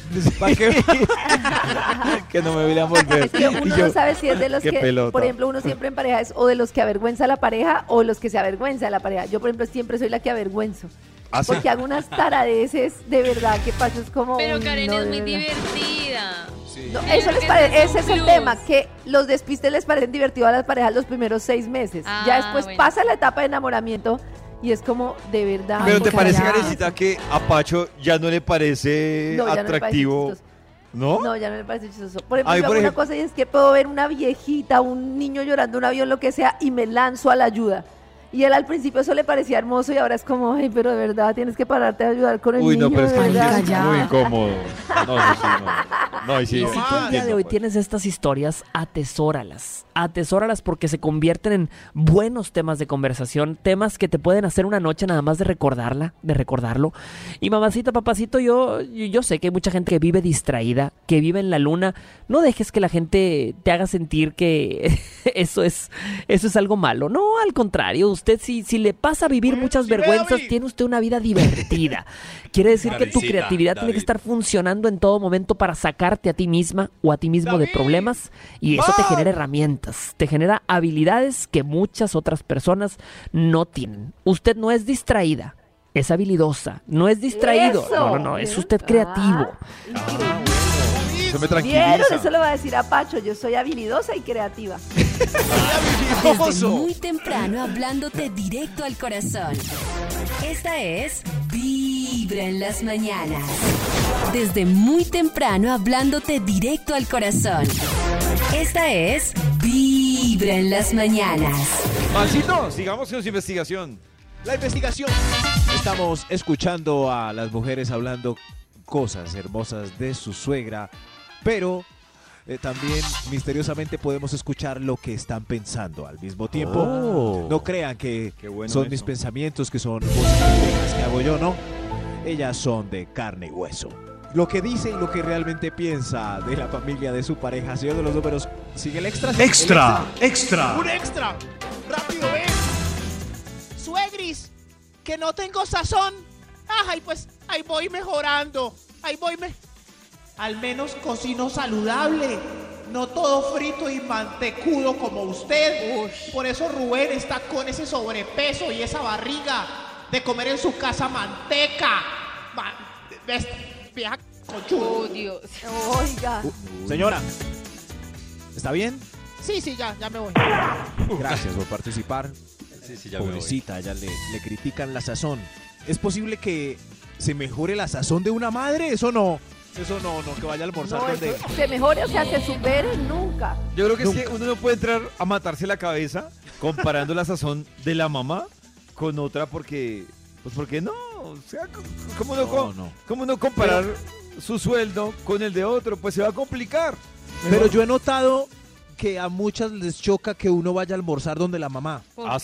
Que que no me hubieran volver. Es que uno Y yo, no sabe si es de los que, pelota. por ejemplo, uno siempre en pareja es o de los que avergüenza a la pareja o los que se avergüenza de la pareja. Yo, por ejemplo, siempre soy la que avergüenzo. ¿Ah, sí? Porque hago unas taradeces de verdad que pasa, es como... Pero Karen no, es muy verdad. divertida. No, Yo eso les parece, ese es el tema, que los despistes les parecen divertidos a las parejas los primeros seis meses. Ah, ya después bueno. pasa la etapa de enamoramiento y es como, de verdad. Pero te parece. Karencita, que a Pacho ya no le parece No, atractivo. ¿no? No, ya no me parece chistoso. Por ejemplo, yo por hago una ejemplo- cosa y es que puedo ver una viejita, un niño llorando, un avión, lo que sea, y me lanzo a la ayuda. Y él al principio eso le parecía hermoso y ahora es como, ay, pero de verdad tienes que pararte a ayudar con el Uy, niño. no, pero es que es muy incómodo. No, no, sí, no. No, y sí, Y si tú el día de hoy pues. tienes estas historias, atesóralas. Atesóralas porque se convierten en buenos temas de conversación, temas que te pueden hacer una noche nada más de recordarla, de recordarlo. Y mamacita, papacito, yo, yo yo sé que hay mucha gente que vive distraída, que vive en la luna. No dejes que la gente te haga sentir que eso es, eso es algo malo. No, al contrario, usted si, si le pasa a vivir Bueno, muchas vergüenzas, tiene usted una vida divertida. Quiere decir que tu creatividad tiene que estar funcionando en todo momento para sacarte a ti misma o a ti mismo de problemas y eso te genera herramientas, te genera habilidades que muchas otras personas no tienen. Usted no es distraída, es habilidosa, no es distraído, Eso. no, no, no, es usted creativo. Ah, Eso me ¿Vieron? tranquiliza. Eso le va a decir a Pacho, yo soy habilidosa y creativa. Desde muy temprano hablándote directo al corazón. Esta es Vibra en las mañanas. Desde muy temprano hablándote directo al corazón. Esta es Vibra en las mañanas. Maxito, sigamos con su investigación. La investigación. Estamos escuchando a las mujeres hablando cosas hermosas de su suegra, pero eh, también misteriosamente podemos escuchar lo que están pensando al mismo tiempo. Oh. No crean que bueno son eso. mis pensamientos, que son voces que hago yo, no. Ellas son de carne y hueso. Lo que dice y lo que realmente piensa de la familia de su pareja. Señor de los números, sigue el extra. El Extra, extra. Un extra. Rápido, ven. Suegris, que no tengo sazón. Ay, pues ahí voy mejorando. Ahí voy me... Al menos cocino saludable. no todo frito y mantecudo como usted. Por eso Rubén está con ese sobrepeso y esa barriga de comer en su casa manteca. Ma- ¿Ves? Vieja. Oh, Dios. Oiga. Señora, ¿está bien? Sí, sí, ya, ya me voy. Gracias por participar. Sí, sí, ya me voy. Pobrecita, ella le, le critican la sazón. ¿Es posible que se mejore la sazón de una madre? Eso no. Eso no, no, que vaya a almorzar No, donde... se mejore, o sea, se supere nunca. Yo creo que es que uno no puede entrar a matarse la cabeza comparando la sazón de la mamá con otra porque, pues porque no, o sea, ¿cómo no, cómo no comparar su sueldo con el de otro? Pues se va a complicar. Pero yo he notado que a muchas les choca que uno vaya a almorzar donde la mamá. ¿Por ¿Ah?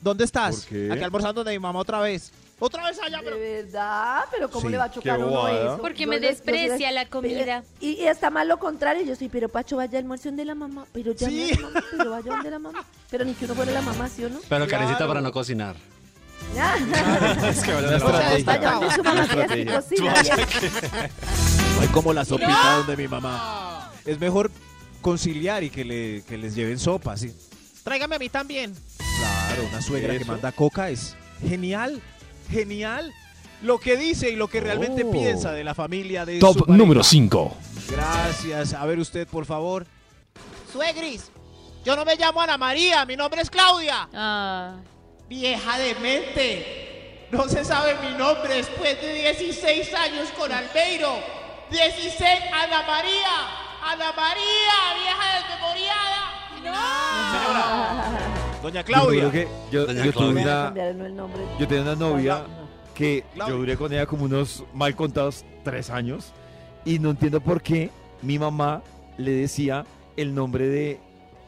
¿Dónde estás? ¿Por qué? Aquí almorzando donde mi mamá otra vez. Otra vez allá, pero... De verdad, pero ¿cómo Sí, le va a chocar qué a uno bobada. eso? Porque Yo me desprecia la comida. Y, y está mal lo contrario, yo soy, pero Pacho vaya al almuerzo de la mamá, pero ya Sí. no es mamá, pero vaya donde la mamá. Pero ni que uno fuera la mamá, ¿sí o no? Pero carecita Claro. para no cocinar. Es que vaya estrategia. su mamá que estrategia. cocina. No hay como la sopita donde mi mamá. Es mejor conciliar y que, le, que les lleven sopa, sí. Tráigame a mí también. Claro, una suegra que Eso. manda coca es genial, genial. Lo que dice y lo que realmente Oh. piensa de la familia de su Top número 5. Gracias. A ver usted, por favor. Suegris, yo no me llamo Ana María, mi nombre es Claudia. Ah, Vieja demente. No se sabe mi nombre después de 16 años con Albeiro. 16, Ana María. Ana María, vieja desmemoriada. Doña Yo Claudia. creo que yo, Doña yo tuve Claudia. una, el nombre. yo tenía una novia que Claudia. yo duré con ella como unos mal contados tres años y no entiendo por qué mi mamá le decía el nombre de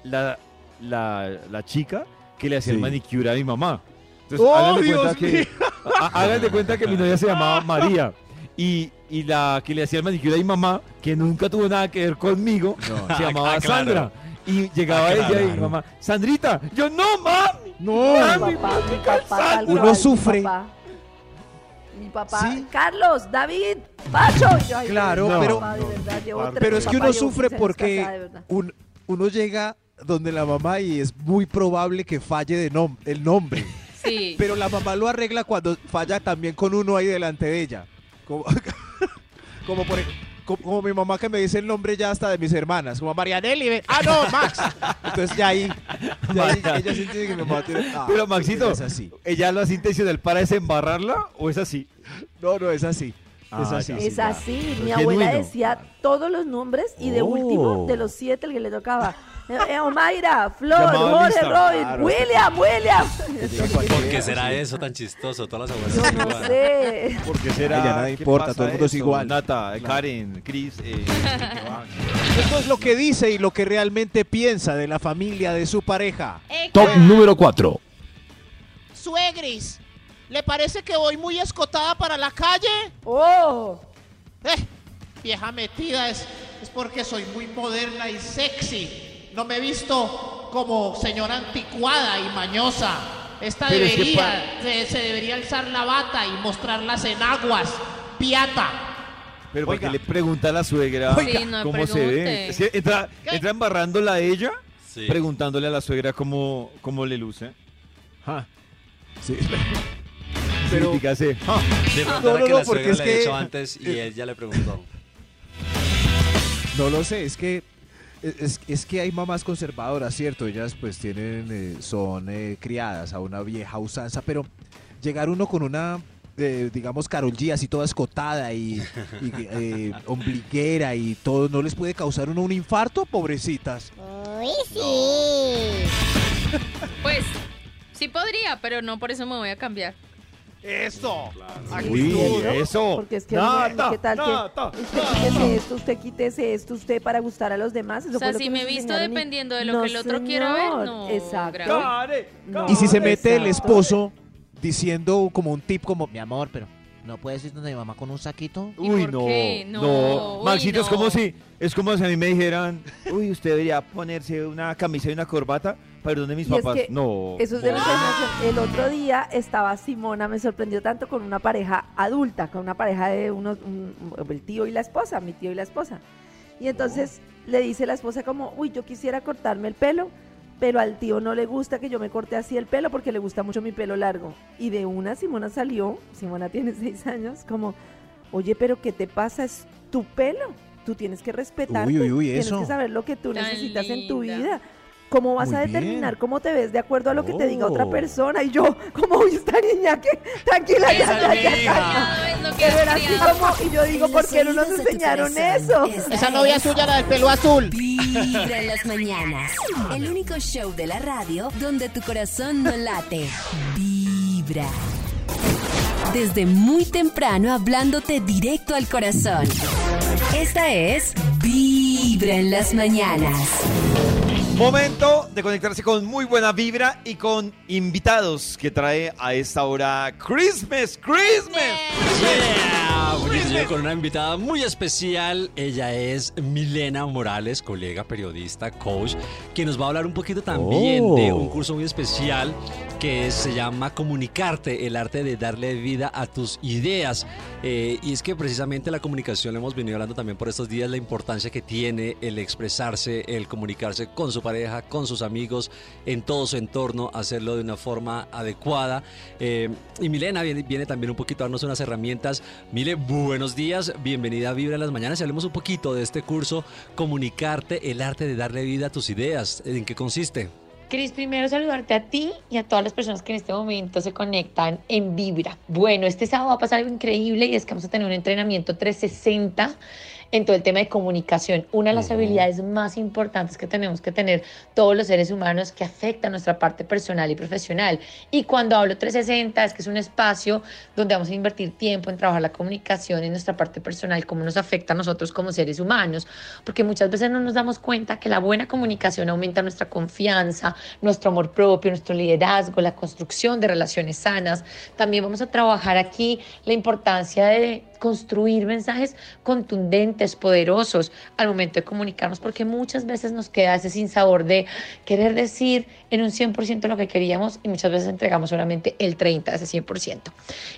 la, la, la chica que le hacía el Sí. manicure a mi mamá. Entonces, ¡Oh, hagan de cuenta que, cuenta que mi novia se llamaba María. Y, y la que le hacía el manicure a mi mamá, que nunca tuvo nada que ver conmigo, No. se llamaba Ah, claro. Sandra. Y llegaba Ah, ella y mi mamá, Sandrita, yo no, mami. No. Mi papá, mi papá, Uno sufre. Mi papá, Mi papá, Sí. Carlos, David, Pacho. Yo, ay, Claro, mi pero- papá, de verdad, Pero es que uno sufre 15 años porque un- uno llega donde la mamá y es muy probable que falle de nom- el nombre. sí. Pero la mamá lo arregla cuando falla también con uno ahí delante de ella. Como, como por como, como mi mamá que me dice el nombre ya hasta de mis hermanas, como Marianelli. Ah, no, Max. Entonces ya ahí, ya ahí ella siente que mi mamá tiene. ah, Pero Maxito, es así. ¿ella lo hace intencional para desembarrarla o es así? No, no, es así. es Ah, así. Es así, mi Es abuela genuino. decía todos los nombres y de Oh. último, de los siete, el que le tocaba. Eh, eh, Omaira, Flor, Jorge. Robin, Claro. William, William. ¿Por qué será eso tan chistoso? Todas las abuelas no iguales. sé. ¿Por qué será? Ay, ya nada ¿Qué importa, todo el mundo es igual. Nata, Claro. Karen, Chris, eh, Esto es lo que dice y lo que realmente piensa de la familia de su pareja. Top número 4. Suegris, ¿le parece que voy muy escotada para la calle? Oh, Eh, vieja metida, es, es porque soy muy moderna y sexy. No me he visto como señora anticuada y mañosa. Esta Pero es que debería, se, se debería alzar la bata y mostrar las enaguas. Piata. Pero porque le pregunta a la suegra Oiga. Sí, no cómo se ve. Es que entra, embarrándola a ella, Sí. preguntándole a la suegra cómo, cómo le luce. Ja. Sí. Pero, Pero- dígase, De pronto No, que la porque es le antes y ella le preguntó. No lo sé, es que es, es que hay mamás conservadoras, ¿cierto? Ellas pues tienen, eh, son eh, criadas a una vieja usanza, pero llegar uno con una, eh, digamos, Carol G así toda escotada y, y, eh, ombliguera y todo, ¿no les puede causar uno un infarto, pobrecitas? Pues sí podría, pero no por eso me voy a cambiar. Eso. Uy, eso. Porque es que, Nata, ¿qué tal? que usted quítese esto, usted quítese esto, usted para gustar a los demás. Eso O sea, fue lo si que me visto dependiendo de lo No, que el otro quiera ver, no, Exacto. Care, No, Y si se mete el esposo diciendo como un tip como, mi amor, pero ¿no puedes ir donde mi mamá con un saquito? ¿Y Uy, no, no, No, uy, Maxito, es no. como si, es como si a mí me dijeran, uy, usted debería ponerse una camisa y una corbata donde mis Y es papás. que no. Eso es de. El otro día estaba Simona, me sorprendió tanto con una pareja adulta, con una pareja de unos, un- el tío y la esposa, mi tío y la esposa. Y entonces le dice la esposa como, uy, yo quisiera cortarme el pelo, pero al tío no le gusta que yo me corte así el pelo porque le gusta mucho mi pelo largo. Y de una Simona salió, Simona tiene seis años, como, oye, pero ¿qué te pasa? Es tu pelo. Tú tienes que respetarte, Uy, uy, uy, tienes eso. que saber lo que tú Tan necesitas en tu vida. ¿Cómo vas Muy a determinar bien. cómo te ves de acuerdo a lo que te diga otra Oh. persona? Y yo, como, esta niña que, tranquila, ya, ya, ya, ya, no así como, y yo digo, ¿por qué no nos enseñaron eso? esta Esa novia es suya, la del pelo azul. Vibra en las mañanas. El único show de la radio donde tu corazón no late. Vibra. Desde muy temprano hablándote directo al corazón. Esta es Vibra en las mañanas. Momento de conectarse con muy buena vibra y con invitados que trae a esta hora Christmas, Christmas. Con una invitada muy especial. Ella es Milena Morales, colega, periodista, coach, que nos va a hablar un poquito también Oh. de un curso muy especial que se llama Comunicarte, el arte de darle vida a tus ideas. Eh, y es que precisamente la comunicación, lo hemos venido hablando también por estos días, la importancia que tiene el expresarse, el comunicarse con su pareja, con sus amigos, en todo su entorno, hacerlo de una forma adecuada. Eh, y Milena viene, viene también un poquito a darnos unas herramientas. Buenos días, bienvenida a Vibra en las Mañanas y hablemos un poquito de este curso, Comunicarte, el arte de darle vida a tus ideas. ¿En qué consiste? Cris, primero saludarte a ti y a todas las personas que en este momento se conectan en Vibra. Bueno, este sábado va a pasar algo increíble y es que vamos a tener un entrenamiento 360 en todo el tema de comunicación. Una de las habilidades más importantes que tenemos que tener todos los seres humanos que afecta nuestra parte personal y profesional. Y cuando hablo 360 es que es un espacio donde vamos a invertir tiempo en trabajar la comunicación en nuestra parte personal, cómo nos afecta a nosotros como seres humanos, porque muchas veces no nos damos cuenta que la buena comunicación aumenta nuestra confianza, nuestro amor propio, nuestro liderazgo, la construcción de relaciones sanas. También vamos a trabajar aquí la importancia de construir mensajes contundentes, poderosos al momento de comunicarnos, porque muchas veces nos queda ese sinsabor de querer decir en un 100% lo que queríamos y muchas veces entregamos solamente el 30% de ese 100%.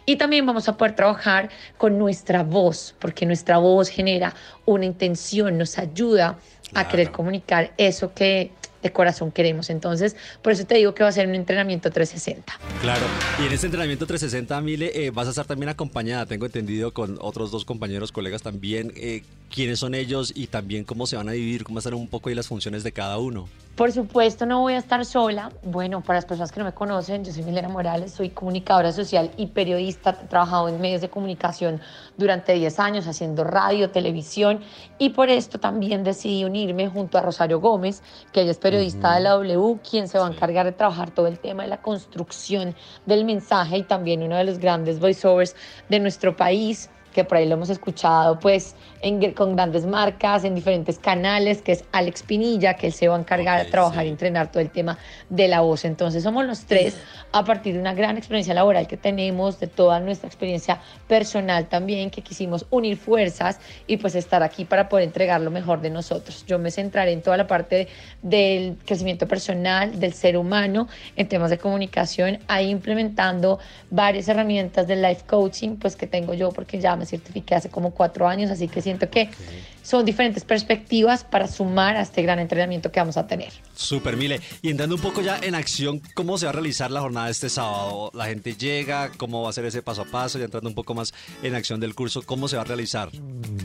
Y también vamos a poder trabajar con nuestra voz, porque nuestra voz genera una intención, nos ayuda a querer comunicar eso que de corazón queremos. Entonces, por eso te digo que va a ser un entrenamiento 360. Claro, y en este entrenamiento 360, Mile, eh, vas a estar también acompañada, tengo entendido, con otros dos compañeros, colegas también. Eh, ¿Quiénes son ellos y también cómo se van a dividir, cómo están un poco ahí las funciones de cada uno? Por supuesto, no voy a estar sola. Bueno, para las personas que no me conocen, yo soy Milena Morales, soy comunicadora social y periodista. He trabajado en medios de comunicación durante 10 años, haciendo radio, televisión, y por esto también decidí unirme junto a Rosario Gómez, que ella es periodista de la W, quien se va a encargar de trabajar todo el tema de la construcción del mensaje y también uno de los grandes voiceovers de nuestro país que por ahí lo hemos escuchado pues en- con grandes marcas, en diferentes canales, que es Alex Pinilla, que él se va a encargar de trabajar y entrenar todo el tema de la voz. Entonces somos los tres a partir de una gran experiencia laboral que tenemos, de toda nuestra experiencia personal también, que quisimos unir fuerzas y pues estar aquí para poder entregar lo mejor de nosotros. Yo me centraré en toda la parte del crecimiento personal, del ser humano, en temas de comunicación, ahí implementando varias herramientas del life coaching, pues que tengo yo porque ya me certifiqué hace como cuatro años, así que siento que son diferentes perspectivas para sumar a este gran entrenamiento que vamos a tener. Super Mile. Y entrando un poco ya en acción, ¿cómo se va a realizar la jornada este sábado? La gente llega, ¿cómo va a ser ese paso a paso? Ya entrando un poco más en acción del curso, ¿cómo se va a realizar?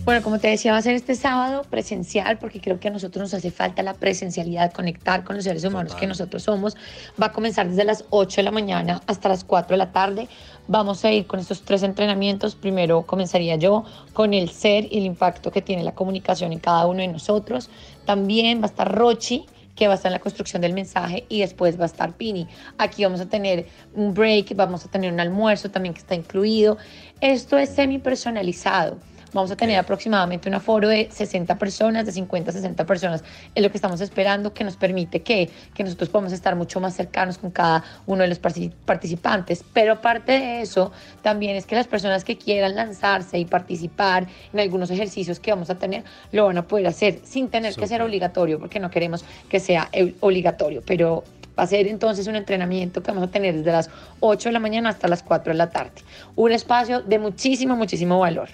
Bueno, como te decía, va a ser este sábado presencial porque creo que a nosotros nos hace falta la presencialidad, conectar con los seres humanos que nosotros somos. Va a comenzar desde las 8 de la mañana hasta las 4 de la tarde. Vamos a ir con estos tres entrenamientos. Primero comenzaría yo con el ser y el impacto que tiene la comunicación en cada uno de nosotros. También va a estar Rochi que va a estar en la construcción del mensaje y después va a estar Pini. Aquí vamos a tener un break, vamos a tener un almuerzo también que está incluido. Esto es semi personalizado. Vamos a tener aproximadamente un aforo de 60 personas, de 50 a 60 personas. Es lo que estamos esperando, que nos permite que, que nosotros podamos estar mucho más cercanos con cada uno de los participantes. Pero aparte de eso, también es que las personas que quieran lanzarse y participar en algunos ejercicios que vamos a tener, lo van a poder hacer sin tener que ser obligatorio, porque no queremos que sea obligatorio. Pero Va a ser entonces un entrenamiento que vamos a tener desde las 8 de la mañana hasta las 4 de la tarde. Un espacio de muchísimo, muchísimo valor.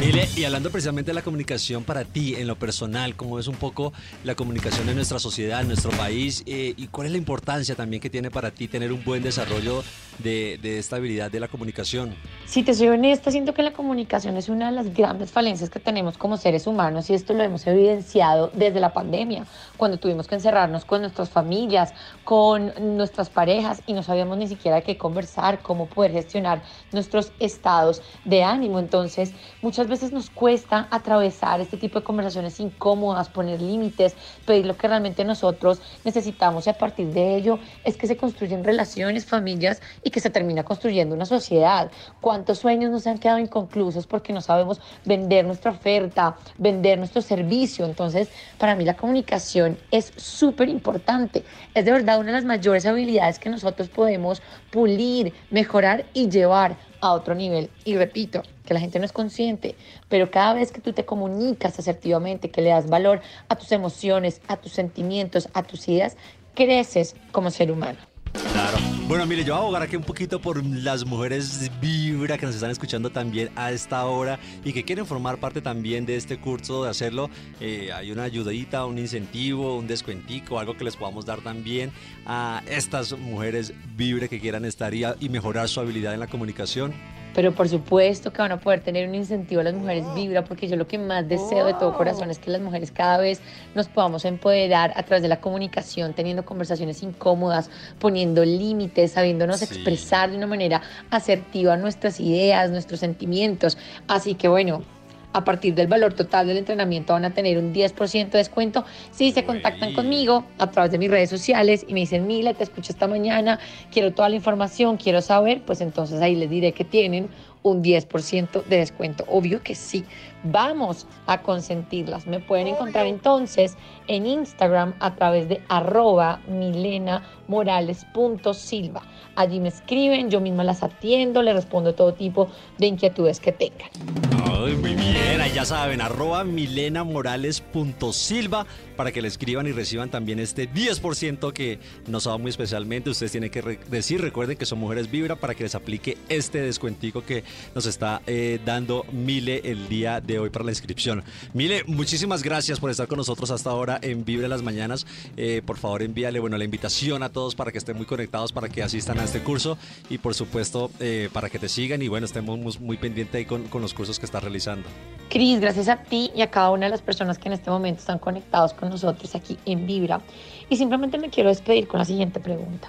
Mire, y hablando precisamente de la comunicación para ti, en lo personal, ¿cómo es un poco la comunicación en nuestra sociedad, en nuestro país? Eh, ¿Y cuál es la importancia también que tiene para ti tener un buen desarrollo de, de esta habilidad de la comunicación? Si te soy honesta, siento que la comunicación es una de las grandes falencias que tenemos como seres humanos y esto lo hemos evidenciado desde la pandemia, cuando tuvimos que encerrarnos con nuestras familias, con nuestras parejas y no sabíamos ni siquiera qué conversar, cómo poder gestionar nuestros estados de ánimo. Entonces, muchas veces nos cuesta atravesar este tipo de conversaciones incómodas, poner límites, pedir lo que realmente nosotros necesitamos y a partir de ello es que se construyen relaciones, familias y que se termina construyendo una sociedad. ¿Cuántos sueños nos han quedado inconclusos porque no sabemos vender nuestra oferta, vender nuestro servicio? Entonces, para mí la comunicación es súper importante. Es de verdad una de las mayores habilidades que nosotros podemos pulir, mejorar y llevar a otro nivel. Y repito, que la gente no es consciente, pero cada vez que tú te comunicas asertivamente, que le das valor a tus emociones, a tus sentimientos, a tus ideas, creces como ser humano. Claro. Bueno, mire, yo voy a abogar aquí un poquito por las mujeres vibra que nos están escuchando también a esta hora y que quieren formar parte también de este curso de hacerlo. Eh, hay una ayudadita, un incentivo, un descuentico, algo que les podamos dar también a estas mujeres vibra que quieran estar y, y mejorar su habilidad en la comunicación. Pero por supuesto que van a poder tener un incentivo a las mujeres Vibra, porque yo lo que más deseo de todo corazón es que las mujeres cada vez nos podamos empoderar a través de la comunicación, teniendo conversaciones incómodas, poniendo límites, sabiéndonos expresar de una manera asertiva nuestras ideas, nuestros sentimientos. Así que bueno, a partir del valor total del entrenamiento van a tener un 10% de descuento si se contactan conmigo a través de mis redes sociales y me dicen, Mila, te escucho esta mañana, quiero toda la información, quiero saber, pues entonces ahí les diré que tienen un 10% de descuento. Obvio que sí. Vamos a consentirlas. Me pueden encontrar entonces en Instagram a través de arroba milenamorales.silva. Allí me escriben, yo misma las atiendo, les respondo todo tipo de inquietudes que tengan. Ay, muy bien, ahí ya saben, arroba milenamorales.silva para que le escriban y reciban también este 10% que nos va muy especialmente. Ustedes tienen que re- decir, recuerden que son mujeres vibra para que les aplique este descuentico que nos está eh, dando Mile el día de hoy para la inscripción. Mile, muchísimas gracias por estar con nosotros hasta ahora en Vibra las Mañanas. Eh, por favor, envíale bueno, la invitación a todos para que estén muy conectados, para que asistan a este curso y por supuesto eh, para que te sigan y bueno, estemos muy, muy pendientes ahí con, con los cursos que estás realizando. Cris, gracias a ti y a cada una de las personas que en este momento están conectados con nosotros aquí en Vibra. Y simplemente me quiero despedir con la siguiente pregunta.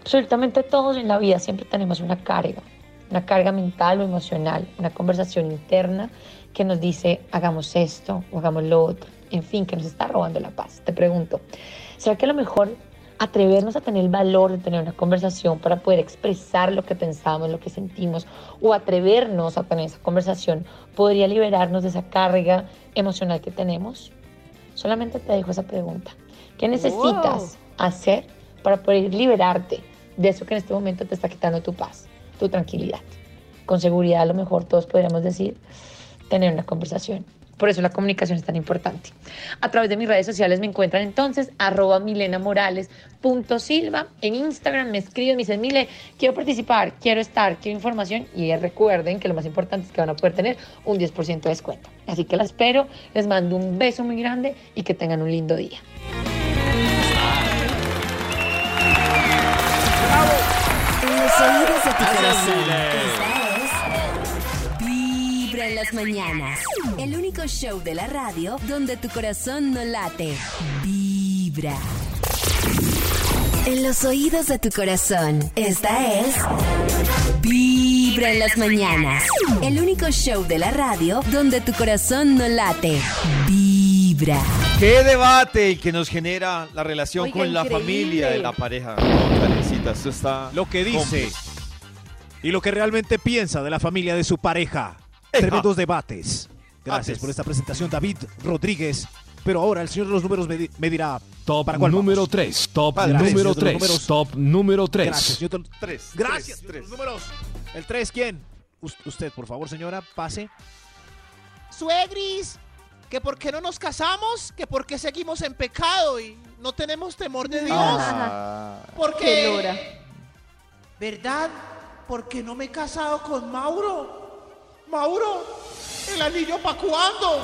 Absolutamente todos en la vida siempre tenemos una carga, una carga mental o emocional, una conversación interna que nos dice hagamos esto o hagamos lo otro, en fin, que nos está robando la paz. Te pregunto, ¿será que a lo mejor atrevernos a tener el valor de tener una conversación para poder expresar lo que pensamos, lo que sentimos, o atrevernos a tener esa conversación podría liberarnos de esa carga emocional que tenemos? Solamente te dejo esa pregunta. ¿Qué necesitas hacer para poder liberarte de eso que en este momento te está quitando tu paz, tu tranquilidad? Con seguridad a lo mejor todos podríamos decir tener una conversación. Por eso la comunicación es tan importante. A través de mis redes sociales me encuentran entonces arroba milenamorales.silva. En Instagram me escriben, me dicen, Mile, quiero participar, quiero estar, quiero información. Y recuerden que lo más importante es que van a poder tener un 10% de descuento. Así que la espero, les mando un beso muy grande y que tengan un lindo día. En los oídos de tu corazón. Vibra en las mañanas. El único show de la radio donde tu corazón no late. Vibra. En los oídos de tu corazón. Esta es Vibra en las mañanas. El único show de la radio donde tu corazón no late. Vibra. ¿Qué debate el que nos genera la relación Oiga, con la increíble. familia de la pareja? No, Karencita, esto está Lo que dice complejo. y lo que realmente piensa de la familia de su pareja. Tremendos debates. Gracias por esta presentación, David Rodríguez. Pero ahora el señor de los números me, di- me dirá. Top ¿Para cuál número vamos? 3. Top gracias, número señor de los 3. números. Top número 3. Gracias, señor de los- Tres. Gracias, tres, señor de tres. los números. ¿El 3 quién? Us- usted, por favor, señora, pase. Suegris, que por qué no nos casamos, que por qué seguimos en pecado y no tenemos temor de Dios. Ah. Qué Porque, lora. ¿verdad? Porque no me he casado con Mauro. Mauro, ¿el anillo pa' cuándo?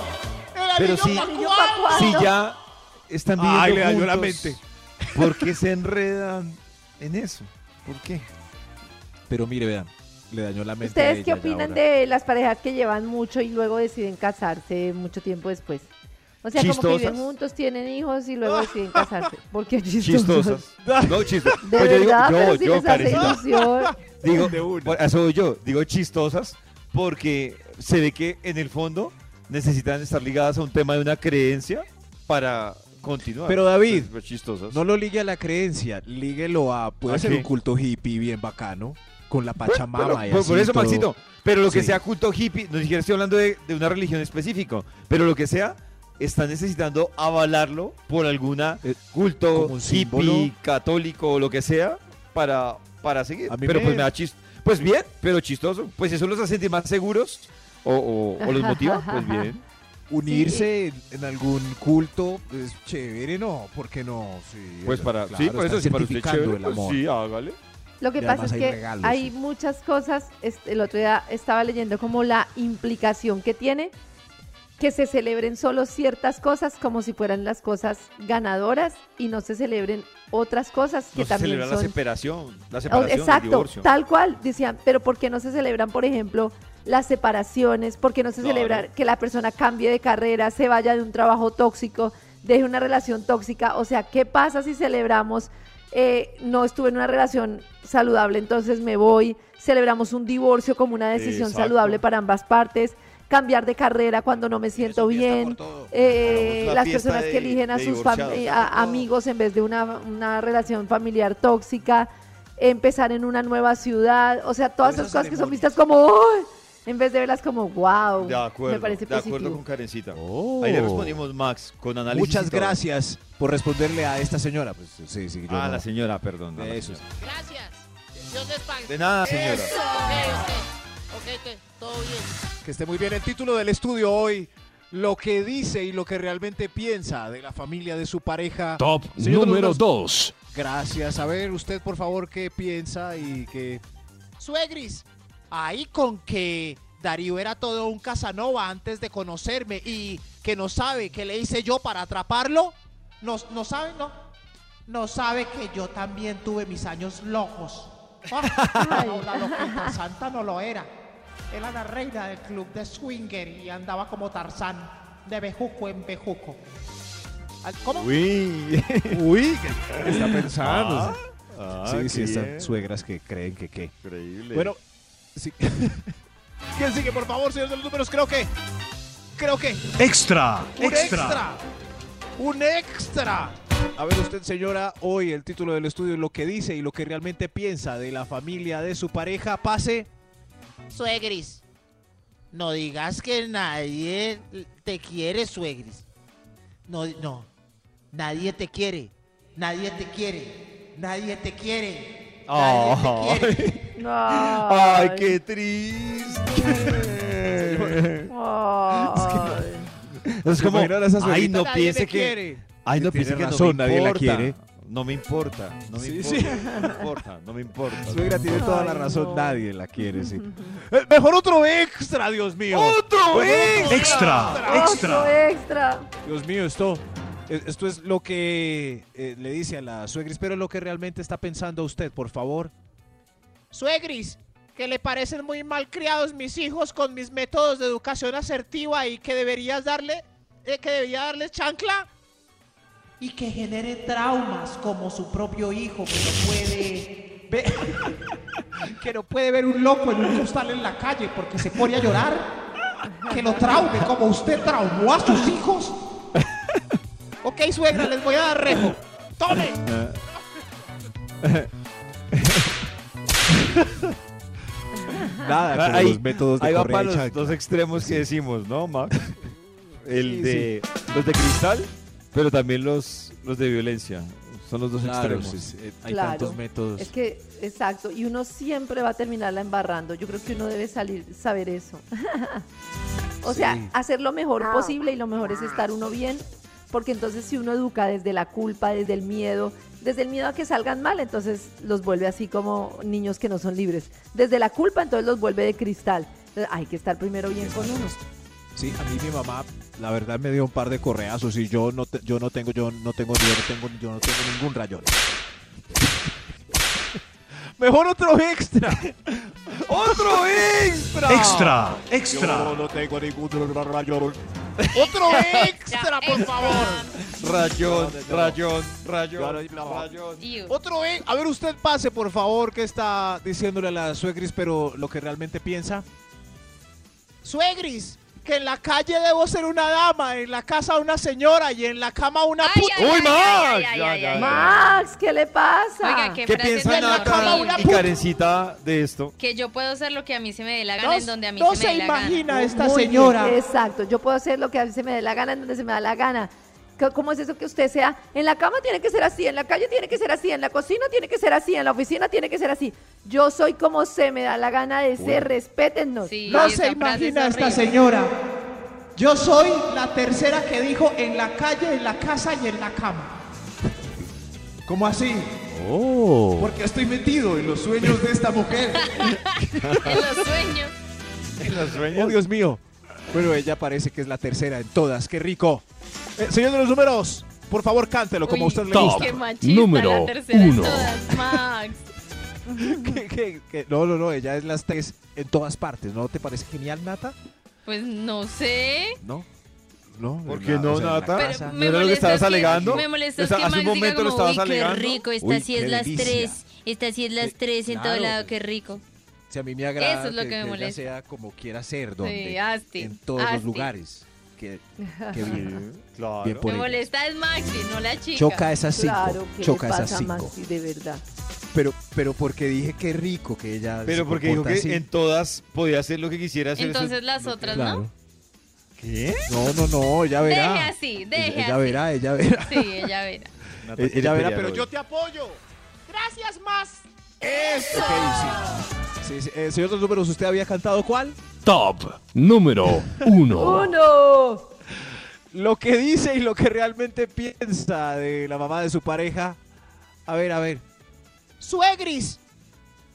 ¿El Pero anillo sí- pa' ¿Anillo pa' cuándo? Si ya están viviendo Ay, le dañó la juntos, mente. ¿por qué se enredan en eso? ¿Por qué? Pero mire, vean, le dañó la mente. a ¿Ustedes qué ella ya opinan ahora. de las parejas que llevan mucho y luego deciden casarse mucho tiempo después? O sea, como que Chistosas. viven juntos, tienen hijos y luego deciden casarse. Porque chistosos. Chistosas. No, chistosas. De Pues yo digo, verdad, yo, si yo, les hace Karencita. ilusión. Digo, De una. por- eso yo, digo chistosas, porque se ve que en el fondo necesitan estar ligadas a un tema de una creencia para continuar. Pero, David, Pues, pues. No lo ligue a la creencia, líguelo a. Puede ¿A ser un culto hippie bien bacano, con la Pero- Pachamama y por, así. por eso, todo. Maxito, pero lo que Sí. sea culto hippie, no siquiera estoy hablando de, de una religión específica, pero lo que sea, está necesitando avalarlo por alguna Eh, culto hippie, católico o lo que sea, para, para seguir. A mí Pero me- pues me da chist Pues bien, pero chistoso. Pues eso los hace sentir más seguros o, o- o los motiva, pues bien. Unirse en, en algún culto es chévere, ¿no? ¿Por qué no? Sí, Pues es- para, claro, sí, por eso están sí, para usted chévere, el pues amor. sí, hágale. Lo que Y pasa es hay que regalos, hay sí. muchas cosas, este, el otro día estaba leyendo como la implicación que tiene que se celebren solo ciertas cosas como si fueran las cosas ganadoras y no se celebren otras cosas que No se también celebra la son separación, la Oh, separación, el Exacto, divorcio. tal cual. Decían, pero ¿por qué no se celebran, por ejemplo, las separaciones? ¿Por qué no se Claro. celebra que la persona cambie de carrera, se vaya de un trabajo tóxico, deje una relación tóxica? O sea, ¿qué pasa si celebramos, eh, no estuve en una relación saludable, entonces me voy? Celebramos un divorcio como una decisión Exacto. saludable para ambas partes. Cambiar de carrera cuando no me siento bien. Eh, la las personas de- que eligen a sus a- amigos en vez de una, una relación familiar tóxica, empezar en una nueva ciudad, o sea, todas esas cosas que son vistas como ¡ay! en vez de verlas como wow, De acuerdo, me parece de acuerdo positivo. con Karencita. Oh. Ahí le respondimos, Max, con análisis. Muchas gracias por responderle a esta señora. Pues sí, sí, yo Ah, no- la señora, perdón. Eso. señora. Gracias. Dios les pague. De nada, señora. Ok, ok. Ok, todo bien. Que esté muy bien el título del estudio hoy. Lo que dice y lo que realmente piensa de la familia de su pareja. Top Señor número 2. Gracias. A ver, usted, por favor, qué piensa y qué. Suegris, ahí con que Darío era todo un Casanova antes de conocerme y que no sabe qué le hice yo para atraparlo. No, no sabe, no. No sabe que yo también tuve mis años locos. No, la loquita santa no lo era. Era la reina del club de swinger y andaba como Tarzán, de bejuco en bejuco. ¿Cómo? Uy. Uy, ¿qué está pensando? Ah, ah, sí, sí, están suegras que creen que qué. Increíble. Bueno, sí. ¿Quién sigue, por favor, señor de los números? Creo que. Creo que. Extra, Un extra. Un extra. A ver usted, señora, hoy el título del estudio lo que dice y lo que realmente piensa de la familia de su pareja. Pase. Suegris, no digas que nadie te quiere, Suegris. No, no. Nadie te quiere. Nadie te quiere. Nadie te quiere. Nadie te quiere. Ay, qué triste. Ay. Es como, ay, no piense que, quiere. Ay, no piense que razón, no me nadie la quiere. No me importa, no me Sí, importa, sí. no me importa, no me importa. Suegra tiene toda la Ay, razón, no. nadie la quiere, sí. Eh, mejor otro extra, Dios mío. ¡Otro Bueno, Extra, Otro extra. extra. Dios mío, esto, eh, esto es lo que eh, le dice a la suegris, pero lo que realmente está pensando usted, por favor. Suegris, que le parecen muy mal criados mis hijos con mis métodos de educación asertiva y que deberías darle, eh, que debería darles chancla. Y que genere traumas como su propio hijo que no puede ver, que no puede ver un loco en un costal en la calle porque se pone a llorar. Que lo traume como usted traumó a sus hijos. Ok, suegra, les voy a dar rejo. ¡Tome! Nada, con Ahí- los métodos de Ahí va para los dos extremos que decimos, ¿no, Max? El Sí, de los de cristal, pero también los, los de violencia. Son los dos Claro, extremos. sí, sí, hay Claro. tantos métodos. Es que, exacto, y uno siempre va a terminarla embarrando. Yo creo que uno debe salir, saber eso. O sea, Sí. hacer lo mejor Ah. posible y lo mejor es estar uno bien, porque entonces si uno educa desde la culpa, desde el miedo, desde el miedo a que salgan mal, entonces los vuelve así como niños que no son libres. Desde la culpa, entonces los vuelve de cristal. Entonces, hay que estar primero bien con uno. Sí, a mí mi mamá, la verdad, me dio un par de correazos y yo no, te- yo no tengo, yo no tengo, yo no tengo, yo no tengo ningún rayón. Mejor otro extra. ¡Otro extra! Extra, extra. Yo no tengo ningún rayón. Otro extra, por favor. Rayón, rayón, rayón, Iu. Otro e- A ver, usted pase, por favor, que está diciéndole a la suegris, pero lo que realmente piensa. Suegris, que en la calle debo ser una dama, en la casa una señora y en la cama una puta. ay, ¡Uy, Max! ay, ay, Ya, ay, ya, ay. ya. Max, ¿qué le pasa? Oiga, qué, ¿Qué piensa tan la cama horrible. una Nata y Karencita de esto? Que yo puedo hacer lo que a mí se me dé la gana No, en donde a mí no se se me dé la gana. imagina esta Muy bien, señora. exacto, yo puedo hacer lo que a mí se me dé la gana en donde se me da la gana. ¿Cómo es eso que usted sea? En la cama tiene que ser así, en la calle tiene que ser así, en la cocina tiene que ser así, en la oficina tiene que ser así. Yo soy como se me da la gana de ser, respétennos. Sí, No se imagina es esta señora. Yo soy la tercera que dijo en la calle, en la casa y en la cama. ¿Cómo así? Oh. Porque estoy metido en los sueños de esta mujer. En los sueños. En los sueños. Oh, Dios mío. Pero ella parece que es la tercera en todas. ¡Qué rico! Eh, señor de los números, por favor, cántelo como a Uy, usted le Top. gusta. Qué machista, número la tercera en uno. todas, Max. Que- que- que- no, no, no, ella es las tres en todas partes. ¿No te parece genial, Nata? Pues no sé. No. No. ¿Por qué no, Nata? ¿No era lo que estabas molesta alegando? Me molesta Esa- que hace un Max diga momento lo como, estabas uy, qué alegando". rico, esta Uy, sí es qué las delicia. tres. Esta sí es las tres en todo claro. lado, qué rico. Si a mí me agrada Eso es lo que me ella molesta. sea como quiera ser, donde, Sí, asti, en todos los lugares. Que, que bien, Claro. bien por Me ella. molesta es Maxi, no la chica. Choca esas cinco. Claro, ¿qué choca le esas pasa a cinco. Maxi, de verdad? Pero, pero porque dije que rico que ella. Pero se porque dijo que así. en todas podía hacer lo que quisiera hacer. eso- Entonces las otras, ¿no? Claro. ¿Qué? No, no, no, ella verá. Deje así, deje ella así. verá, ella verá. Sí, ella verá. Eh, ella verá, pero hoy. yo Te apoyo. Gracias más. ¡Eso! sí. Sí, sí. Eh, señor de los números, ¿usted había cantado cuál? Top número uno. ¡Uno! Lo que dice y lo que realmente piensa de la mamá de su pareja. A ver, a ver. Suegris,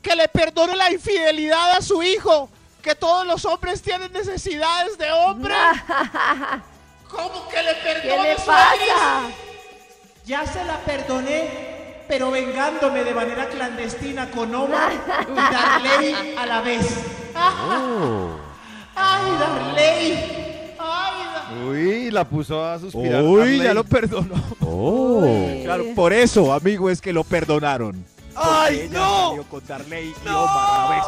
que le perdone la infidelidad a su hijo. Que todos los hombres tienen necesidades de hombre. ¿Cómo que le ¿Qué perdone, le suegris? pasa? Ya se la perdoné, pero vengándome de manera clandestina con Omar y Darley a la vez. ¡Ay, Darley! ¡Ay, Da- Uy, la puso a suspirar. Uy, ya lo perdonó. Uy. Claro, por eso, amigo, es que lo perdonaron. ¡Ay, ella no! salió con Darley y Omar a la vez.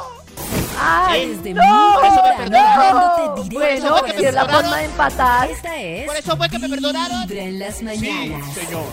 ¡Ay, Desde no! muy temprano, no! hablándote directo Bueno, al si es la corazón. forma de empatar. Esta es Por eso fue que me perdonaron. En las mañanas. señor.